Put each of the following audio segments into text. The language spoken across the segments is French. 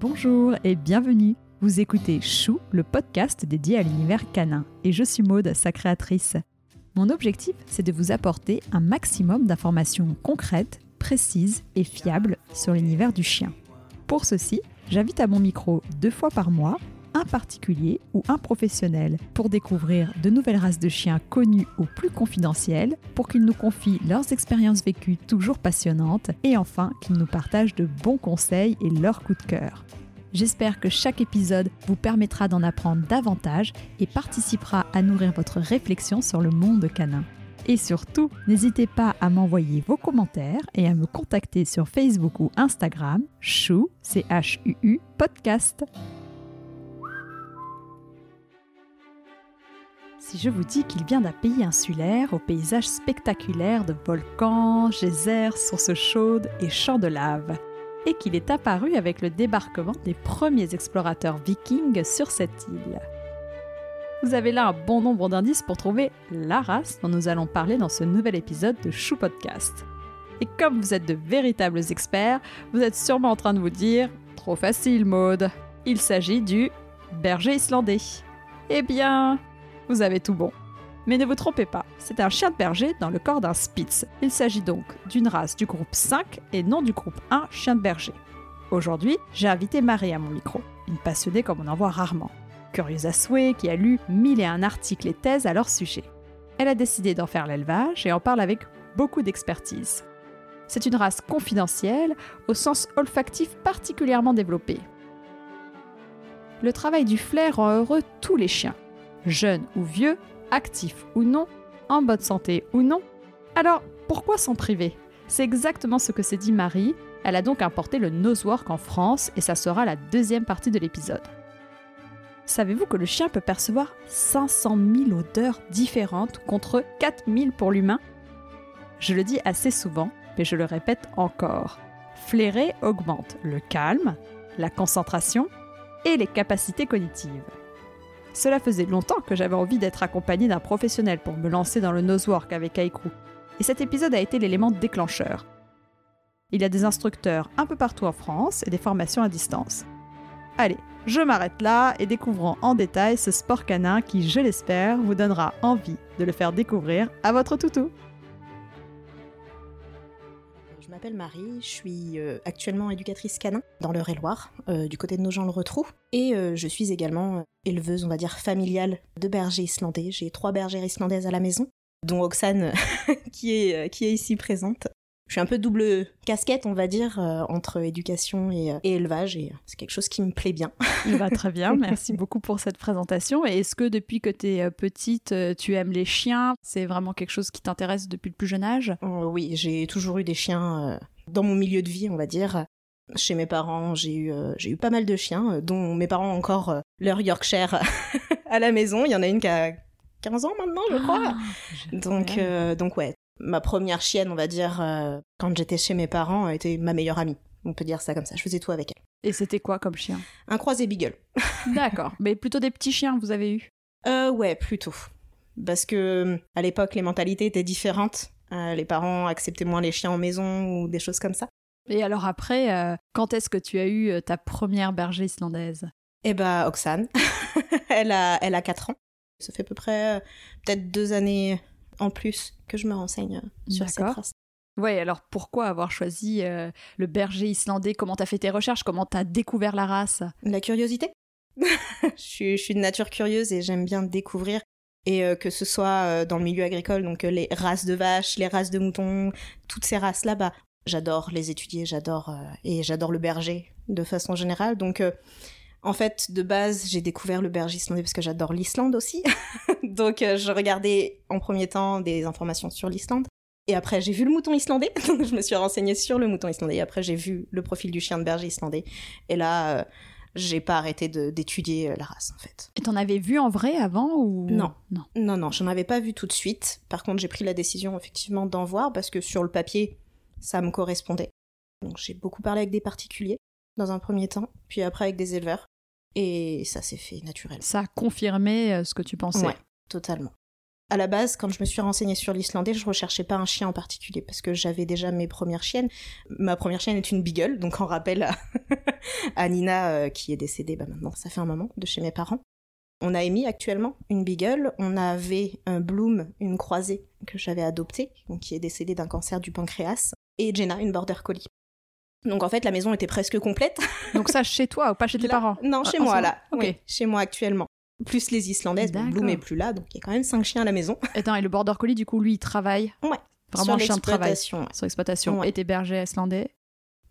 Bonjour et bienvenue. Vous écoutez Chou, le podcast dédié à l'univers canin, et je suis Maude, sa créatrice. Mon objectif, c'est de vous apporter un maximum d'informations concrètes, précises et fiables sur l'univers du chien. Pour ceci, j'invite à mon micro deux fois par mois un particulier ou un professionnel pour découvrir de nouvelles races de chiens connues ou plus confidentielles, pour qu'ils nous confient leurs expériences vécues toujours passionnantes et enfin qu'ils nous partagent de bons conseils et leurs coups de cœur. J'espère que chaque épisode vous permettra d'en apprendre davantage et participera à nourrir votre réflexion sur le monde canin. Et surtout, n'hésitez pas à m'envoyer vos commentaires et à me contacter sur Facebook ou Instagram, chou, C-H-U-U, podcast. Si je vous dis qu'il vient d'un pays insulaire, aux paysages spectaculaires de volcans, geysers, sources chaudes et champs de lave, et qu'il est apparu avec le débarquement des premiers explorateurs vikings sur cette île. Vous avez là un bon nombre d'indices pour trouver la race dont nous allons parler dans ce nouvel épisode de Chou Podcast. Et comme vous êtes de véritables experts, vous êtes sûrement en train de vous dire Trop facile, Maude Il s'agit du berger islandais. Eh bien, vous avez tout bon. Mais ne vous trompez pas, c'est un chien de berger dans le corps d'un Spitz. Il s'agit donc d'une race du groupe 5 et non du groupe 1 chien de berger. Aujourd'hui, j'ai invité Marie à mon micro, une passionnée comme on en voit rarement. Curieuse à souhait, qui a lu mille et un articles et thèses à leur sujet. Elle a décidé d'en faire l'élevage et en parle avec beaucoup d'expertise. C'est une race confidentielle, au sens olfactif particulièrement développé. Le travail du flair rend heureux tous les chiens, jeunes ou vieux, actifs ou non, en bonne santé ou non. Alors, pourquoi s'en priver? C'est exactement ce que s'est dit Marie. Elle a donc importé le nosework en France et ça sera la deuxième partie de l'épisode. Savez-vous que le chien peut percevoir 500 000 odeurs différentes contre 4000 pour l'humain? Je le dis assez souvent, mais je le répète encore. Flairer augmente le calme, la concentration et les capacités cognitives. Cela faisait longtemps que j'avais envie d'être accompagné d'un professionnel pour me lancer dans le nosework avec Aikrou, et cet épisode a été l'élément déclencheur. Il y a des instructeurs un peu partout en France et des formations à distance. Allez, je m'arrête là et découvrons en détail ce sport canin qui, je l'espère, vous donnera envie de le faire découvrir à votre toutou. Je m'appelle Marie, je suis euh, actuellement éducatrice canin dans l'Eure-et-Loire, euh, du côté de nos gens le retrou et euh, je suis également éleveuse, on va dire, familiale de bergers islandais. J'ai trois bergères islandaises à la maison, dont est, qui est ici présente je suis un peu double casquette, on va dire, euh, entre éducation et, et élevage, et c'est quelque chose qui me plaît bien. Il va très bien, merci beaucoup pour cette présentation. Et est-ce que depuis que tu es petite, tu aimes les chiens? C'est vraiment quelque chose qui t'intéresse depuis le plus jeune âge? Oui, j'ai toujours eu des chiens dans mon milieu de vie, on va dire. Chez mes parents, j'ai eu, j'ai eu pas mal de chiens, dont mes parents ont encore leur Yorkshire à la maison. Il y en a une qui a 15 ans maintenant, je crois. Ah, donc, donc ouais, ma première chienne, on va dire, euh, quand j'étais chez mes parents, était ma meilleure amie. On peut dire ça comme ça. Je faisais tout avec elle. Et c'était quoi comme chien? Un croisé beagle. D'accord. Mais plutôt des petits chiens, vous avez eu Euh, ouais, plutôt. Parce que à l'époque, les mentalités étaient différentes. Euh, les parents acceptaient moins les chiens en maison ou des choses comme ça. Et alors après, euh, quand est-ce que tu as eu ta première berger islandaise? Eh bah, Oksane. elle, a, elle a 4 ans. Ça fait à peu près peut-être deux années en plus que je me renseigne euh, sur cette race. Oui, alors pourquoi avoir choisi euh, le berger islandais? Comment t'as fait tes recherches? Comment t'as découvert la race? La curiosité. je, suis, je, suis, de nature curieuse et j'aime bien découvrir. Et euh, que ce soit dans le milieu agricole, donc les races de vaches, les races de moutons, toutes ces races-là, bah, j'adore les étudier, j'adore et j'adore le berger de façon générale. Donc en fait, de base, j'ai découvert le berger islandais parce que j'adore l'Islande aussi. donc, euh, je regardais en premier temps des informations sur l'Islande. Et après, j'ai vu le mouton islandais. donc, je me suis renseignée sur le mouton islandais. Et après, j'ai vu le profil du chien de berger islandais. Et là, euh, j'ai pas arrêté d'étudier euh, la race, en fait. Et t'en avais vu en vrai avant ou? Non, non, non, non. J'en avais pas vu tout de suite. Par contre, j'ai pris la décision effectivement d'en voir parce que sur le papier, ça me correspondait. Donc, j'ai beaucoup parlé avec des particuliers dans un premier temps, puis après avec des éleveurs. Et ça s'est fait naturellement. Ça a confirmé euh, ce que tu pensais. Ouais, totalement. À la base, quand je me suis renseignée sur l'islandais, je recherchais pas un chien en particulier parce que j'avais déjà mes premières chiennes. Ma première chienne est une beagle, donc en rappel à, à Nina euh, qui est décédée bah, maintenant, ça fait un moment, de chez mes parents. On a émis actuellement une beagle, on avait un Bloom, une croisée que j'avais adoptée, qui est décédée d'un cancer du pancréas, et Jenna, une border collie. Donc en fait, la maison était presque complète. Donc ça chez toi ou pas chez tes Là- parents? Non, chez Ah, moi là. moment. Ok. Oui, chez moi actuellement. Plus les Islandaises, bon, Bloom est plus là, donc il y a quand même cinq chiens à la maison. Attends, et le border collie, du coup, lui, il travaille? Ouais. Vraiment sur chien de travail ouais. sur l'exploitation. Ouais. Et tes bergers islandais?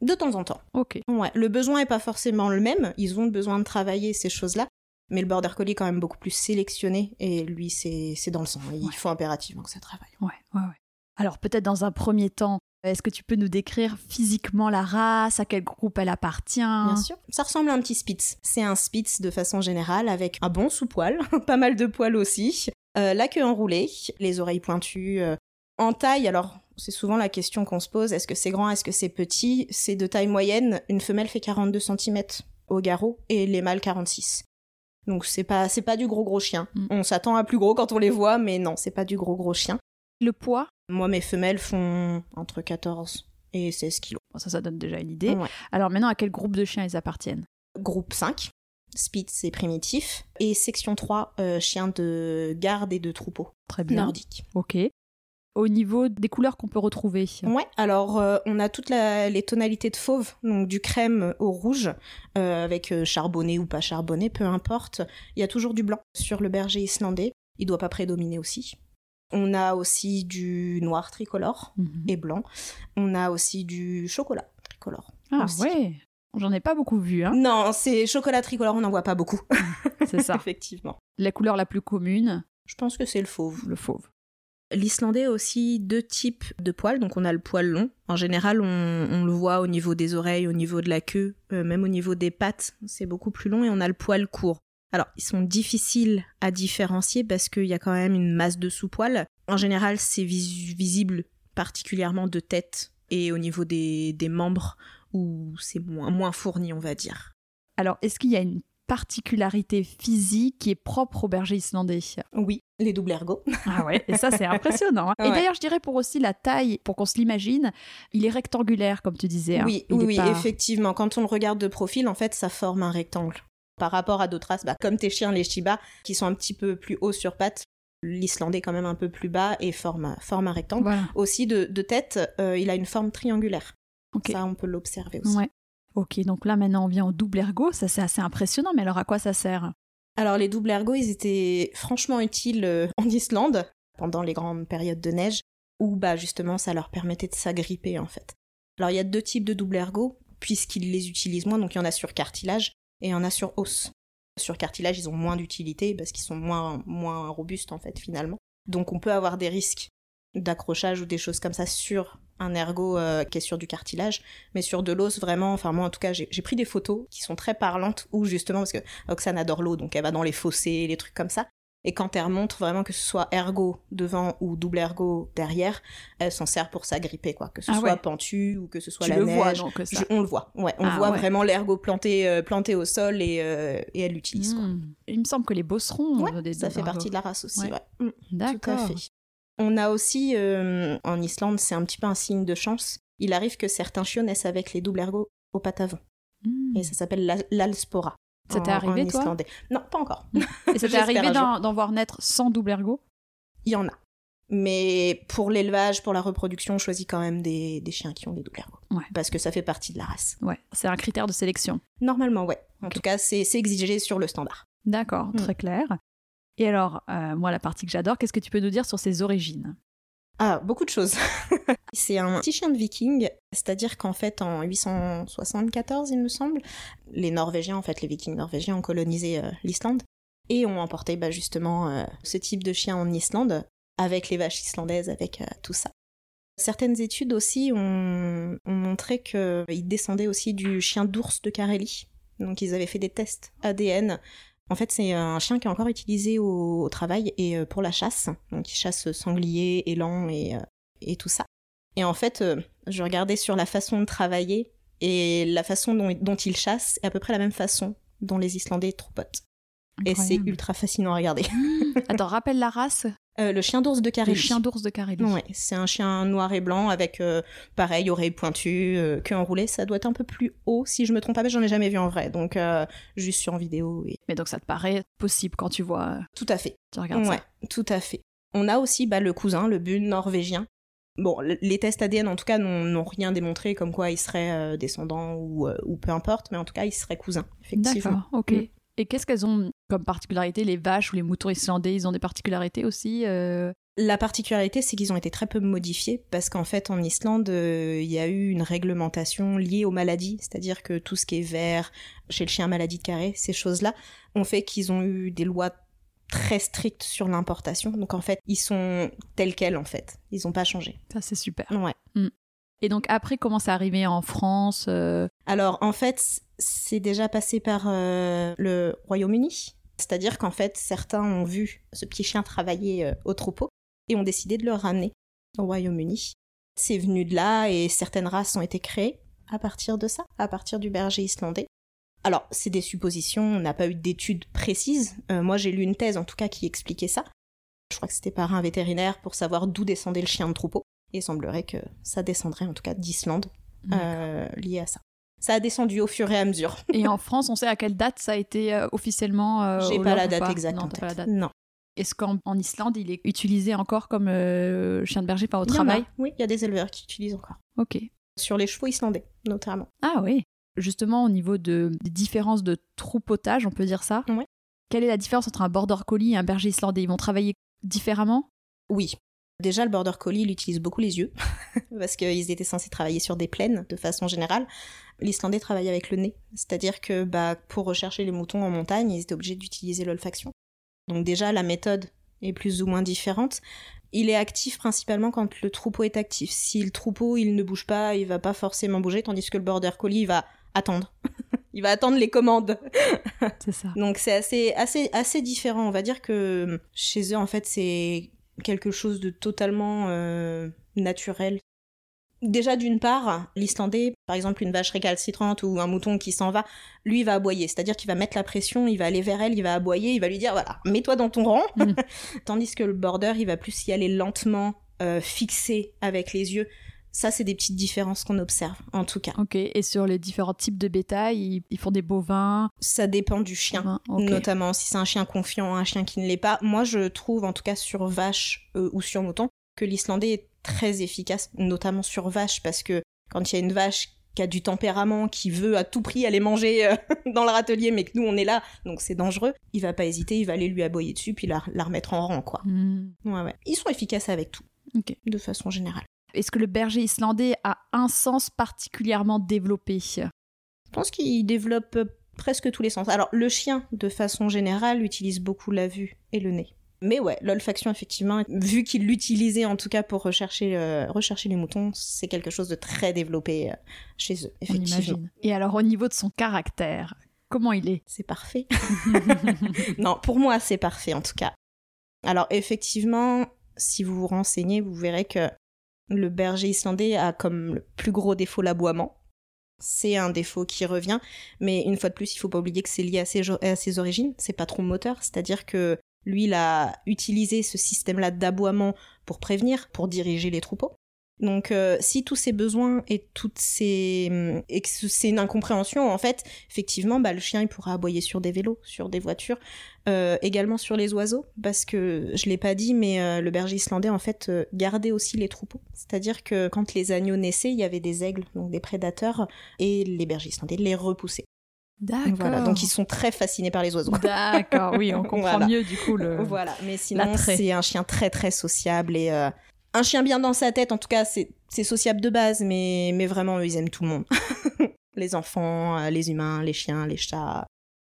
De temps en temps. Ok. Ouais. Le besoin est pas forcément le même. Ils ont besoin de travailler ces choses-là. Mais le border collie est quand même beaucoup plus sélectionné. Et lui, c'est c'est dans le sang. Il Ouais. faut impérativement que ça travaille. Ouais, ouais, ouais. Alors peut-être dans un premier temps, est-ce que tu peux nous décrire physiquement la race, à quel groupe elle appartient? Bien sûr. Ça ressemble à un petit Spitz. C'est un Spitz de façon générale avec un bon sous-poil, pas mal de poils aussi, euh, la queue enroulée, les oreilles pointues. euh, En taille, alors c'est souvent la question qu'on se pose, est-ce que c'est grand, est-ce que c'est petit? C'est de taille moyenne, une femelle fait 42 cm au garrot et les mâles 46. Donc c'est pas c'est pas du gros gros chien. Mm. On s'attend à plus gros quand on les voit, mais non, c'est pas du gros gros chien. Le poids? Moi mes femelles font entre 14 et 16 kilos. Bon, Ça, ça donne déjà une idée. Ouais. Alors maintenant, à quel groupe de chiens ils appartiennent? Groupe 5, Spitz et primitif, et section 3, euh, chiens de garde et de troupeau Très bien. nordique. Ok. Au niveau des couleurs qu'on peut retrouver Ouais, alors euh, on a toutes la- les tonalités de fauve, donc du crème au rouge, euh, avec charbonné ou pas charbonné, peu importe. Il y a toujours du blanc sur le berger islandais, il doit pas prédominer aussi. On a aussi du noir tricolore Mhm. et blanc. On a aussi du chocolat tricolore. Ah aussi. ouais J'en ai pas beaucoup vu, hein Non, c'est chocolat tricolore, on n'en voit pas beaucoup. c'est ça. Effectivement. La couleur la plus commune, Je pense que c'est le fauve. le fauve. L'islandais a aussi deux types de poils. Donc on a le poil long. En général, on, on le voit au niveau des oreilles, au niveau de la queue, euh, même au niveau des pattes. C'est beaucoup plus long. Et on a le poil court. Alors, ils sont difficiles à différencier parce qu'il y a quand même une masse de sous-poils. En général, c'est vis- visible particulièrement de tête et au niveau des, des membres où c'est moins, moins fourni, on va dire. Alors, est-ce qu'il y a une particularité physique qui est propre au berger islandais? Oui, les doubles ergots. Ah ouais, et ça c'est impressionnant. hein. Et d'ailleurs, je dirais pour aussi la taille, pour qu'on se l'imagine, il est rectangulaire comme tu disais. hein. Oui, Il oui, est oui, pas- effectivement. Quand on le regarde de profil, en fait, ça forme un rectangle. Par rapport à d'autres races, bah, comme tes chiens, les Shiba, qui sont un petit peu plus hauts sur pattes, l'Islandais quand même un peu plus bas et forme, forme un rectangle. Voilà. Aussi, de, de tête, euh, il a une forme triangulaire. Ça, on peut l'observer aussi. Ouais. Ok, donc là maintenant on vient au double ergot, ça c'est assez impressionnant, mais alors à quoi ça sert? Alors, les doubles ergots, ils étaient franchement utiles euh, en Islande, pendant les grandes périodes de neige, où, bah, justement, ça leur permettait de s'agripper, en fait. Alors, il y a deux types de double ergots, puisqu'ils les utilisent moins. Donc, il y en a sur cartilage et en a sur os. Sur cartilage, ils ont moins d'utilité parce qu'ils sont moins, moins robustes, en fait, finalement. Donc, on peut avoir des risques d'accrochage ou des choses comme ça sur un ergot euh, qui est sur du cartilage, mais sur de l'os, vraiment, enfin, moi, en tout cas, j'ai pris des photos qui sont très parlantes, où justement, parce que Oxane adore l'eau, donc elle va dans les fossés, les trucs comme ça. Et quand elle remonte vraiment que ce soit ergot devant ou double ergot derrière, elle s'en sert pour s'agripper, quoi. Que ce Ah soit ouais. pentu ou que ce soit Tu la le neige. vois donc ça. Je- on le voit, ouais. On Ah voit ouais. vraiment l'ergot planté, euh, planté au sol et, euh, et elle l'utilise, quoi. Hmm. Il me semble que les bosserons Ouais, ont des Ça double fait partie de la race aussi, Ouais. ouais. Mm, Tout à D'accord. fait. On a aussi, euh, en Islande, c'est un petit peu un signe de chance. Il arrive que certains chiots naissent avec les doubles ergots au pattes avant. Hmm. Et ça s'appelle la- l'alspora. Ça t'est arrivé, en toi islandais. Non, pas encore. Et ça t'est J'espère arrivé d'en voir naître sans double ergot? Il y en a. Mais pour l'élevage, pour la reproduction, on choisit quand même des, des chiens qui ont des doubles ergots. Ouais. Parce que ça fait partie de la race. Ouais, c'est un critère de sélection. Normalement, ouais. En tout cas, c'est exigé sur le standard. D'accord, Hmm. très clair. Et alors, euh, moi, la partie que j'adore, qu'est-ce que tu peux nous dire sur ses origines? Ah, beaucoup de choses. c'est un petit chien de viking, c'est-à-dire qu'en fait, en 874, il me semble, les Norvégiens, en fait, les vikings norvégiens ont colonisé euh, l'Islande et ont emporté bah, justement euh, ce type de chien en Islande, avec les vaches islandaises, avec euh, tout ça. Certaines études aussi ont, ont montré qu'ils descendaient aussi du chien d'ours de Carélie. Donc ils avaient fait des tests ADN. En fait, c'est un chien qui est encore utilisé au, au travail et euh, pour la chasse. Donc ils chassent sangliers, élans et, euh, et tout ça. Et en fait, euh, je regardais sur la façon de travailler et la façon dont, dont ils chassent est à peu près la même façon dont les Islandais troupotent. Et c'est ultra fascinant à regarder. Attends, rappelle la race Euh, le chien d'ours de Le Carélie. chien d'ours de Carélie. Ouais, c'est un chien noir et blanc avec, euh, pareil, oreilles pointues, euh, queue enroulée. Ça doit être un peu plus haut, si je me trompe pas, mais j'en ai jamais vu en vrai. Donc, juste sur en vidéo. Et... Mais donc ça te paraît possible quand tu vois, Tout à fait. tu regardes ouais, ça. tout à fait. On a aussi bah, le cousin, le bun norvégien. Bon, le- les tests ADN, en tout cas, n'ont rien démontré comme quoi il serait descendant ou, ou peu importe, mais en tout cas, il serait cousin, effectivement. D'accord, ok. Mm. Et qu'est-ce qu'elles ont comme particularité Les vaches ou les moutons islandais, ils ont des particularités aussi euh, La particularité, c'est qu'ils ont été très peu modifiés parce qu'en fait, en Islande, euh, il y a eu une réglementation liée aux maladies, c'est-à-dire que tout ce qui est vert, chez le chien maladie de carré, ces choses-là, ont fait qu'ils ont eu des lois très strictes sur l'importation. Donc en fait, ils sont tels quels en fait. Ils n'ont pas changé. Ça, c'est super. Ouais. Et donc après, comment c'est arrivé en France euh, Alors en fait, c'est déjà passé par euh, le Royaume-Uni. C'est-à-dire qu'en fait, certains ont vu ce petit chien travailler euh, au troupeau et ont décidé de le ramener au Royaume-Uni. C'est venu de là et certaines races ont été créées à partir de ça, à partir du berger islandais. Alors, c'est des suppositions, on n'a pas eu d'études précises. Euh, moi, j'ai lu une thèse en tout cas qui expliquait ça. Je crois que c'était par un vétérinaire pour savoir d'où descendait le chien de troupeau. Et il semblerait que ça descendrait en tout cas d'Islande euh, lié à ça. Ça a descendu au fur et à mesure. Et en France, on sait à quelle date ça a été euh, officiellement euh, J'ai pas la date exacte Non, en t'as pas la tête. date. Non. Est-ce qu'en en Islande, il est utilisé encore comme euh, chien de berger, pas au a. travail? Oui, il y a des éleveurs qui utilisent encore. Ok. Sur les chevaux islandais, notamment. Ah oui. Justement, au niveau de, des différences de troupeautage, on peut dire ça. Ouais. Quelle est la différence entre un border collie et un berger islandais? Ils vont travailler différemment? Oui. Déjà, le border collie, il utilise beaucoup les yeux, parce qu'ils étaient censés travailler sur des plaines, de façon générale. L'Islandais travaille avec le nez, c'est-à-dire que bah, pour rechercher les moutons en montagne, ils étaient obligés d'utiliser l'olfaction. Donc déjà, la méthode est plus ou moins différente. Il est actif principalement quand le troupeau est actif. Si le troupeau, il ne bouge pas, il va pas forcément bouger, tandis que le border collie, il va attendre. il va attendre les commandes. C'est ça. Donc c'est assez, assez, assez différent. On va dire que chez eux, en fait, c'est quelque chose de totalement euh, naturel. Déjà, d'une part, l'Islandais, par exemple, une vache récalcitrante ou un mouton qui s'en va, lui, il va aboyer. C'est-à-dire qu'il va mettre la pression, il va aller vers elle, il va aboyer, il va lui dire, voilà, mets-toi dans ton rang. Mm. Tandis que le border, il va plus y aller lentement, euh, fixé avec les yeux. Ça, c'est des petites différences qu'on observe, en tout cas. Ok. Et sur les différents types de bétail, ils, font des bovins. Ça dépend du chien. notamment si c'est un chien confiant, un chien qui ne l'est pas. Moi, je trouve, en tout cas sur vache euh, ou sur mouton, que l'Islandais est très efficace, notamment sur vache, parce que quand il y a une vache qui a du tempérament, qui veut à tout prix aller manger euh, dans le râtelier, mais que nous on est là, donc c'est dangereux, il va pas hésiter, il va aller lui aboyer dessus, puis la, la remettre en rang, quoi. Hmm. Ouais, ouais. Ils sont efficaces avec tout, de façon générale. Est-ce que le berger islandais a un sens particulièrement développé? Je pense qu'il développe euh, presque tous les sens. Alors, le chien, de façon générale, utilise beaucoup la vue et le nez. Mais ouais, l'olfaction, effectivement, vu qu'il l'utilisait en tout cas pour rechercher, euh, rechercher les moutons, c'est quelque chose de très développé euh, chez eux, On effectivement. imagine. Et alors, au niveau de son caractère, comment il est? C'est parfait. non, pour moi, c'est parfait en tout cas. Alors, effectivement, si vous vous renseignez, vous verrez que le berger islandais a comme le plus gros défaut l'aboiement. C'est un défaut qui revient, mais une fois de plus, il faut pas oublier que c'est lié à ses, à ses origines. C'est pas trop moteur, c'est-à-dire que lui, il a utilisé ce système-là d'aboiement pour prévenir, pour diriger les troupeaux. Donc, euh, si tous ces besoins et toutes ces et que c'est une incompréhension, en fait, effectivement, bah, le chien il pourra aboyer sur des vélos, sur des voitures, euh, également sur les oiseaux, parce que je l'ai pas dit, mais euh, le berger islandais en fait gardait aussi les troupeaux. C'est-à-dire que quand les agneaux naissaient, il y avait des aigles, donc des prédateurs, et les bergers islandais les repoussaient. D'accord. Voilà, donc ils sont très fascinés par les oiseaux. D'accord, oui, on comprend Voilà. mieux du coup le. Voilà, mais sinon c'est un chien très très sociable et euh, un chien bien dans sa tête. En tout cas, c'est sociable de base, mais mais vraiment eux, ils aiment tout le monde. les enfants, euh, les humains, les chiens, les chats.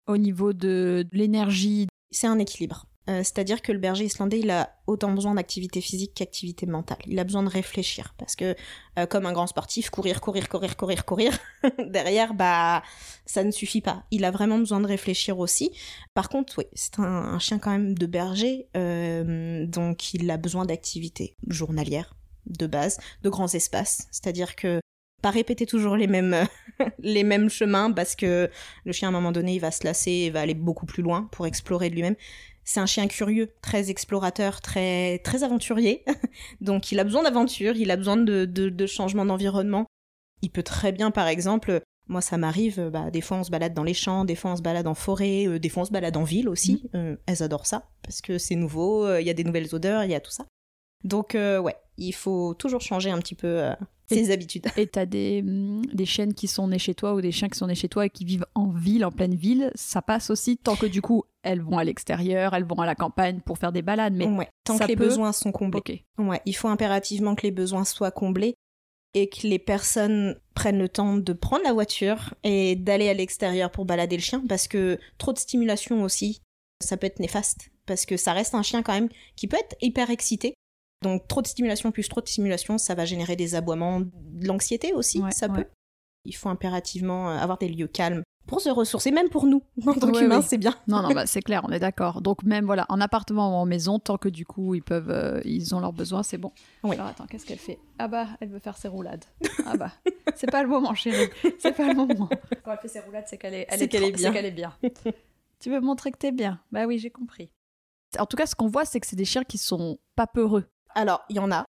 Au niveau de l'énergie, C'est un équilibre. Euh, C'est-à-dire que le berger islandais, il a autant besoin d'activité physique qu'activité mentale. Il a besoin de réfléchir parce que, euh, comme un grand sportif, courir, courir, courir, courir, courir, derrière, bah, ça ne suffit pas. Il a vraiment besoin de réfléchir aussi. Par contre, oui, c'est un, chien quand même de berger, euh, donc il a besoin d'activités journalières de base, de grands espaces. C'est-à-dire que pas répéter toujours les mêmes les mêmes chemins parce que le chien à un moment donné il va se lasser et va aller beaucoup plus loin pour explorer de lui-même C'est un chien curieux, très explorateur, très, très aventurier. Donc il a besoin d'aventure, il a besoin de, de, de changement d'environnement. Il peut très bien, par exemple, moi ça m'arrive, bah, des fois on se balade dans les champs, des fois on se balade en forêt, euh, des fois on se balade en ville aussi. Mm. Euh, elles adorent ça, parce que c'est nouveau, euh, il y a des nouvelles odeurs, il y a tout ça. Donc ouais, il faut toujours changer un petit peu ses habitudes. Et t'as des, hum, des chiennes qui sont nées chez toi ou des chiens qui sont nés chez toi et qui vivent en ville, en pleine ville, ça passe aussi tant que du coup elles vont à l'extérieur, elles vont à la campagne pour faire des balades. Mais ouais, tant ça que les peut- besoins sont comblés. Ouais, il faut impérativement que les besoins soient comblés et que les personnes prennent le temps de prendre la voiture et d'aller à l'extérieur pour balader le chien parce que trop de stimulation aussi, ça peut être néfaste parce que ça reste un chien quand même qui peut être hyper excité. Donc trop de stimulation plus trop de stimulation, ça va générer des aboiements, de l'anxiété aussi, Ouais, ça ouais. peut. Il faut impérativement euh, avoir des lieux calmes pour se ressourcer, même pour nous en tant qu'humains, c'est bien. Non, non, bah, c'est clair, on est d'accord. Donc même voilà, en appartement ou en maison, tant que du coup ils peuvent, euh, ils ont leurs besoins, c'est bon. Oui. Alors attends, qu'est-ce qu'elle fait? Ah bah, elle veut faire ses roulades. Ah bah, c'est pas le moment, chérie. C'est pas le moment. Quand elle fait ses roulades, c'est qu'elle est, elle est trop- bien. c'est qu'elle est bien. tu veux montrer que t'es bien? Bah oui, j'ai compris. En tout cas, ce qu'on voit, c'est que c'est des chiens qui sont pas peureux. Alors, il y en a.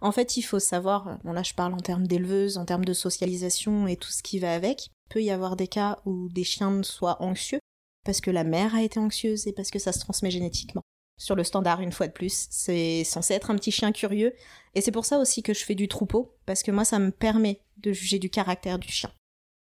En fait, il faut savoir, bon là je parle en termes d'éleveuse, en termes de socialisation et tout ce qui va avec. Il peut y avoir des cas où des chiens soient anxieux parce que la mère a été anxieuse et parce que ça se transmet génétiquement. Sur le standard, une fois de plus, c'est censé être un petit chien curieux. Et c'est pour ça aussi que je fais du troupeau, parce que moi ça me permet de juger du caractère du chien.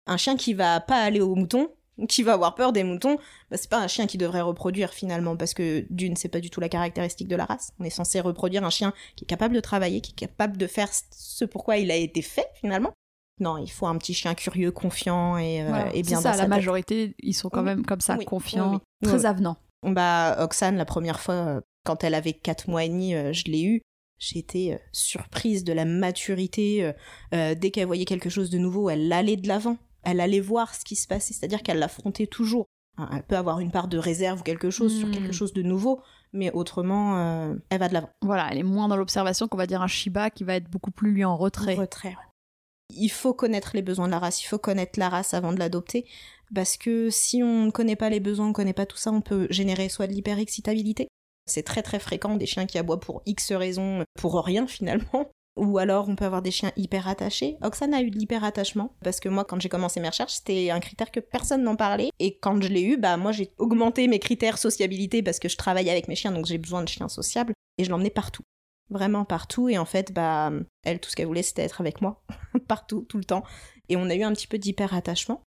Un chien qui va pas aller aux moutons, qui va avoir peur des moutons, bah, c'est pas un chien qui devrait reproduire finalement, parce que d'une, c'est pas du tout la caractéristique de la race. On est censé reproduire un chien qui est capable de travailler, qui est capable de faire ce pourquoi il a été fait finalement. Non, il faut un petit chien curieux, confiant et, euh, Voilà. et bien c'est ça, dans la tête. majorité, ils sont quand Oui. même comme ça, Oui, confiants, oui, très avenants. Bah, Oxane, la première fois, euh, quand elle avait 4 mois et demi, euh, je l'ai eue. J'ai été euh, surprise de la maturité. euh, dès qu'elle voyait quelque chose de nouveau, elle allait de l'avant. Elle allait voir ce qui se passait, c'est-à-dire qu'elle l'affrontait toujours. Hein, Elle peut avoir une part de réserve ou quelque chose sur Hmm. quelque chose de nouveau, mais autrement, euh, elle va de l'avant. Voilà, elle est moins dans l'observation qu'on va dire un Shiba qui va être beaucoup plus lui en retrait. Retrait. ouais. Il faut connaître les besoins de la race, il faut connaître la race avant de l'adopter, parce que si on ne connaît pas les besoins, on ne connaît pas tout ça, on peut générer soit de l'hyperexcitabilité, c'est très très fréquent, des chiens qui aboient pour X raisons, pour rien finalement, ou alors on peut avoir des chiens hyper attachés. Oxane a eu de l'hyperattachement, parce que moi quand j'ai commencé mes recherches, c'était un critère que personne n'en parlait, et quand je l'ai eu, bah moi j'ai augmenté mes critères sociabilité, parce que je travaille avec mes chiens, donc j'ai besoin de chiens sociables, et je l'emmenais partout. Vraiment partout. Et en fait bah elle tout ce qu'elle voulait c'était être avec moi. Partout tout le temps. Et on a eu un petit peu d'hyper attachement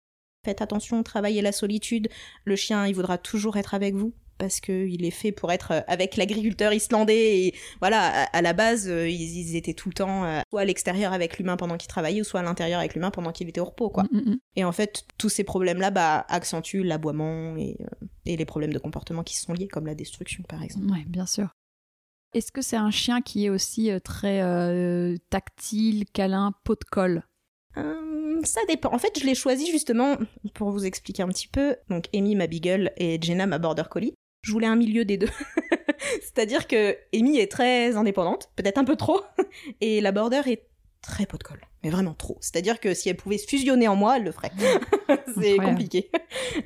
faites attention travaillez la solitude. Le chien il voudra toujours être avec vous parce que il est fait pour être euh, avec l'agriculteur islandais et voilà à, à la base euh, ils, ils étaient tout le temps euh, soit à l'extérieur avec l'humain pendant qu'il travaillait ou soit à l'intérieur avec l'humain pendant qu'il était au repos quoi Mm, mm, mm. et en fait tous ces problèmes là bah accentuent l'aboiement et, euh, et les problèmes de comportement qui sont liés comme la destruction par exemple Ouais, bien sûr. Est-ce que c'est un chien qui est aussi très euh, tactile, câlin, pot de colle? Hum, ça dépend. En fait, je l'ai choisi justement pour vous expliquer un petit peu. Donc, Amy, ma Beagle, et Jenna, ma Border Collie. Je voulais un milieu des deux. C'est-à-dire que Amy est très indépendante, peut-être un peu trop, et la Border est très pot de colle. Mais vraiment trop. C'est-à-dire que si elle pouvait se fusionner en moi, elle le ferait. c'est Incroyable. compliqué.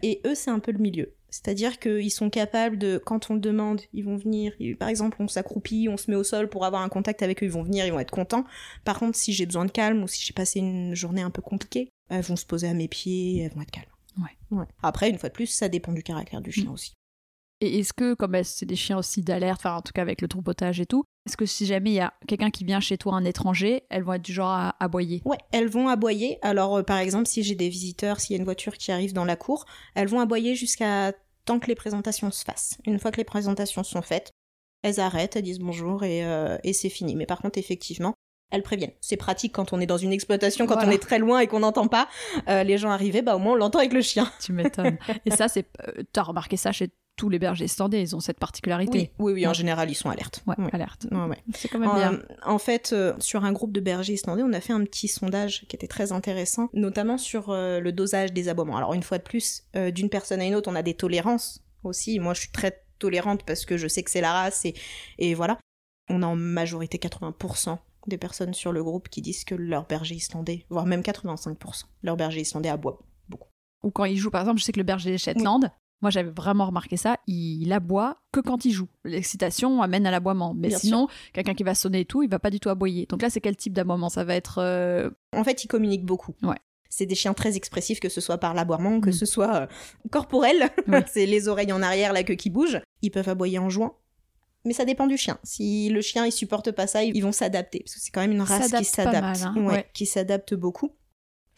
Et eux, c'est un peu le milieu. C'est-à-dire qu'ils sont capables de, quand on le demande, ils vont venir. Par exemple, on s'accroupit, on se met au sol pour avoir un contact avec eux, ils vont venir, ils vont être contents. Par contre, si j'ai besoin de calme ou si j'ai passé une journée un peu compliquée, elles vont se poser à mes pieds, elles vont être calmes. Ouais. Après, une fois de plus, ça dépend du caractère du chien Mm. aussi. Et est-ce que, comme elles- c'est des chiens aussi d'alerte, enfin en tout cas avec le troupotage et tout, est-ce que si jamais il y a quelqu'un qui vient chez toi, un étranger, elles vont être du genre à aboyer? Ouais, elles vont aboyer. Alors, euh, par exemple, si j'ai des visiteurs, s'il y a une voiture qui arrive dans la cour, elles vont aboyer jusqu'à tant que les présentations se fassent. Une fois que les présentations sont faites, elles arrêtent, elles disent bonjour et, euh, et c'est fini. Mais par contre, effectivement, elles préviennent. C'est pratique quand on est dans une exploitation, quand Voilà. on est très loin et qu'on n'entend pas euh, les gens arriver, bah au moins on l'entend avec le chien. Tu m'étonnes. et ça, c'est, t'as remarqué ça chez tous les bergers standés, ils ont cette particularité. Oui, oui, oui, en Ouais. général, ils sont alertes. Ouais, Ouais. alerte. Ouais, ouais. C'est quand même En, bien. en fait, euh, sur un groupe de bergers islandais, on a fait un petit sondage qui était très intéressant, notamment sur euh, le dosage des aboiements. Alors une fois de plus, euh, d'une personne à une autre, on a des tolérances aussi. Moi, je suis très tolérante parce que je sais que c'est la race et, et voilà. On a en majorité 80% des personnes sur le groupe qui disent que leur berger islandais, voire même 85%, leur berger islandais aboie beaucoup. Ou quand ils jouent, par exemple, je sais que le berger des Shetland, Moi, j'avais vraiment remarqué ça. Il aboie que quand il joue. L'excitation amène à l'aboiement. Mais Bien sinon, quelqu'un qui va sonner et tout, il va pas du tout aboyer. Donc là, c'est quel type d'aboiement? Ça va être. euh, En fait, ils communiquent beaucoup. Ouais. C'est des chiens très expressifs, que ce soit par l'aboiement, que Mm. ce soit euh, corporel. Oui. c'est les oreilles en arrière, la queue qui bouge. Ils peuvent aboyer en jouant. Mais ça dépend du chien. Si le chien il supporte pas ça, ils vont s'adapter parce que c'est quand même une race qui S'adapte hein, Ouais, ouais. qui s'adapte beaucoup.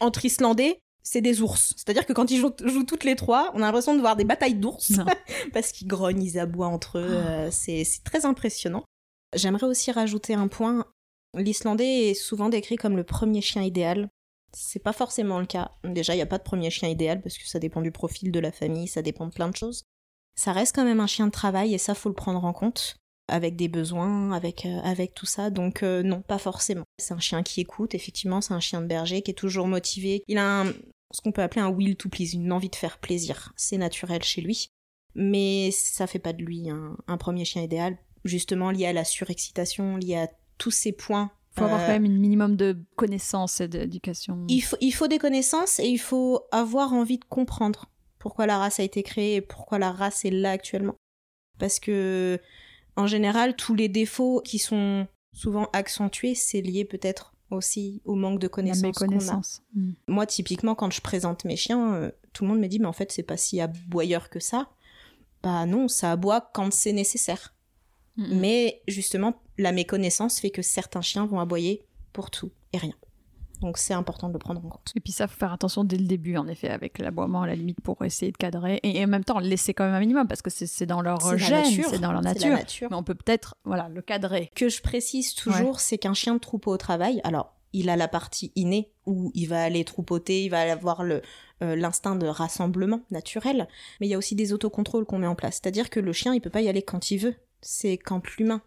Entre Islandais, c'est des ours. C'est-à-dire que quand ils jouent, jouent toutes les trois, on a l'impression de voir des batailles d'ours parce qu'ils grognent, ils aboient entre eux. Ah. euh, c'est c'est très impressionnant. J'aimerais aussi rajouter un point. L'Islandais est souvent décrit comme le premier chien idéal. C'est pas forcément le cas. Déjà, il n'y a pas de premier chien idéal parce que ça dépend du profil de la famille, ça dépend de plein de choses. Ça reste quand même un chien de travail et ça, faut le prendre en compte. Avec des besoins, avec, euh, avec tout ça. Donc, euh, non, pas forcément. C'est un chien qui écoute, effectivement, c'est un chien de berger qui est toujours motivé. Il a un- ce qu'on peut appeler un will to please, une envie de faire plaisir. C'est naturel chez lui. Mais ça fait pas de lui un, un premier chien idéal, justement lié à la surexcitation, lié à tous ces points. faut avoir Euh, quand même un minimum de connaissances et d'éducation. il faut, il faut des connaissances et il faut avoir envie de comprendre pourquoi la race a été créée et pourquoi la race est là actuellement. Parce que, en général, tous les défauts qui sont souvent accentués, c'est lié peut-être aussi au manque de connaissances qu'on a. Mm. Moi, typiquement, quand je présente mes chiens, euh, tout le monde me dit, mais en fait, c'est pas si aboyeur que ça. Bah non, ça aboie quand c'est nécessaire. Mais justement, la méconnaissance fait que certains chiens vont aboyer pour tout et rien. Donc c'est important de le prendre en compte. Et puis ça, faut faire attention dès le début, en effet, avec l'aboiement à la limite pour essayer de cadrer. Et, et en même temps, laisser quand même un minimum, parce que c'est dans leur gène, nature. c'est dans leur nature. nature. Mais on peut peut-être, voilà, le cadrer. que je précise toujours, c'est qu'un chien de troupeau au travail, alors il a la partie innée où il va aller troupeauter, il va avoir le euh, l'instinct de rassemblement naturel, mais il y a aussi des autocontrôles qu'on met en place. C'est-à-dire que le chien, il peut pas y aller quand il veut. C'est quand l'humain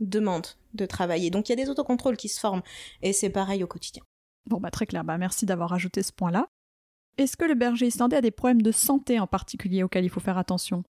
demande de travailler. Donc il y a des autocontrôles qui se forment et c'est pareil au quotidien. Bon, bah très clair. Bah, merci d'avoir ajouté ce point-là. Est-ce que le berger islandais a des problèmes de santé en particulier auxquels il faut faire attention?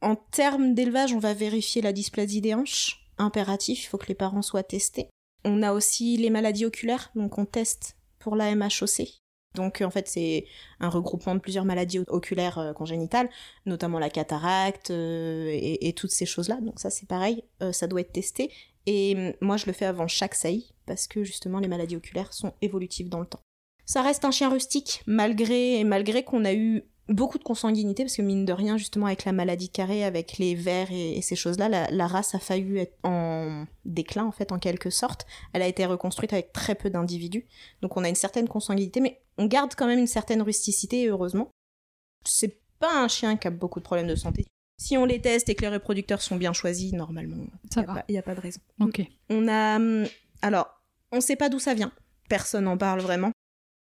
En termes d'élevage, on va vérifier la dysplasie des hanches. Impératif, il faut que les parents soient testés. On a aussi les maladies oculaires, donc on teste pour la MHOC. Donc en fait, c'est un regroupement de plusieurs maladies oculaires euh, congénitales, notamment la cataracte euh, et, et toutes ces choses-là. Donc ça, c'est pareil, euh, ça doit être testé. Et hum, moi, je le fais avant chaque saillie parce que justement, les maladies oculaires sont évolutives dans le temps. Ça reste un chien rustique, malgré malgré qu'on a eu beaucoup de consanguinité, parce que mine de rien, justement, avec la maladie carrée, avec les vers et, ces choses-là, la, la race a failli être en déclin, en fait, en quelque sorte. Elle a été reconstruite avec très peu d'individus. Donc on a une certaine consanguinité, mais on garde quand même une certaine rusticité, heureusement. C'est pas un chien qui a beaucoup de problèmes de santé. Si on les teste et que les reproducteurs sont bien choisis, normalement, il n'y a, pas de raison. Ok. On a. hum, Alors, on sait pas d'où ça vient. Personne n'en parle vraiment.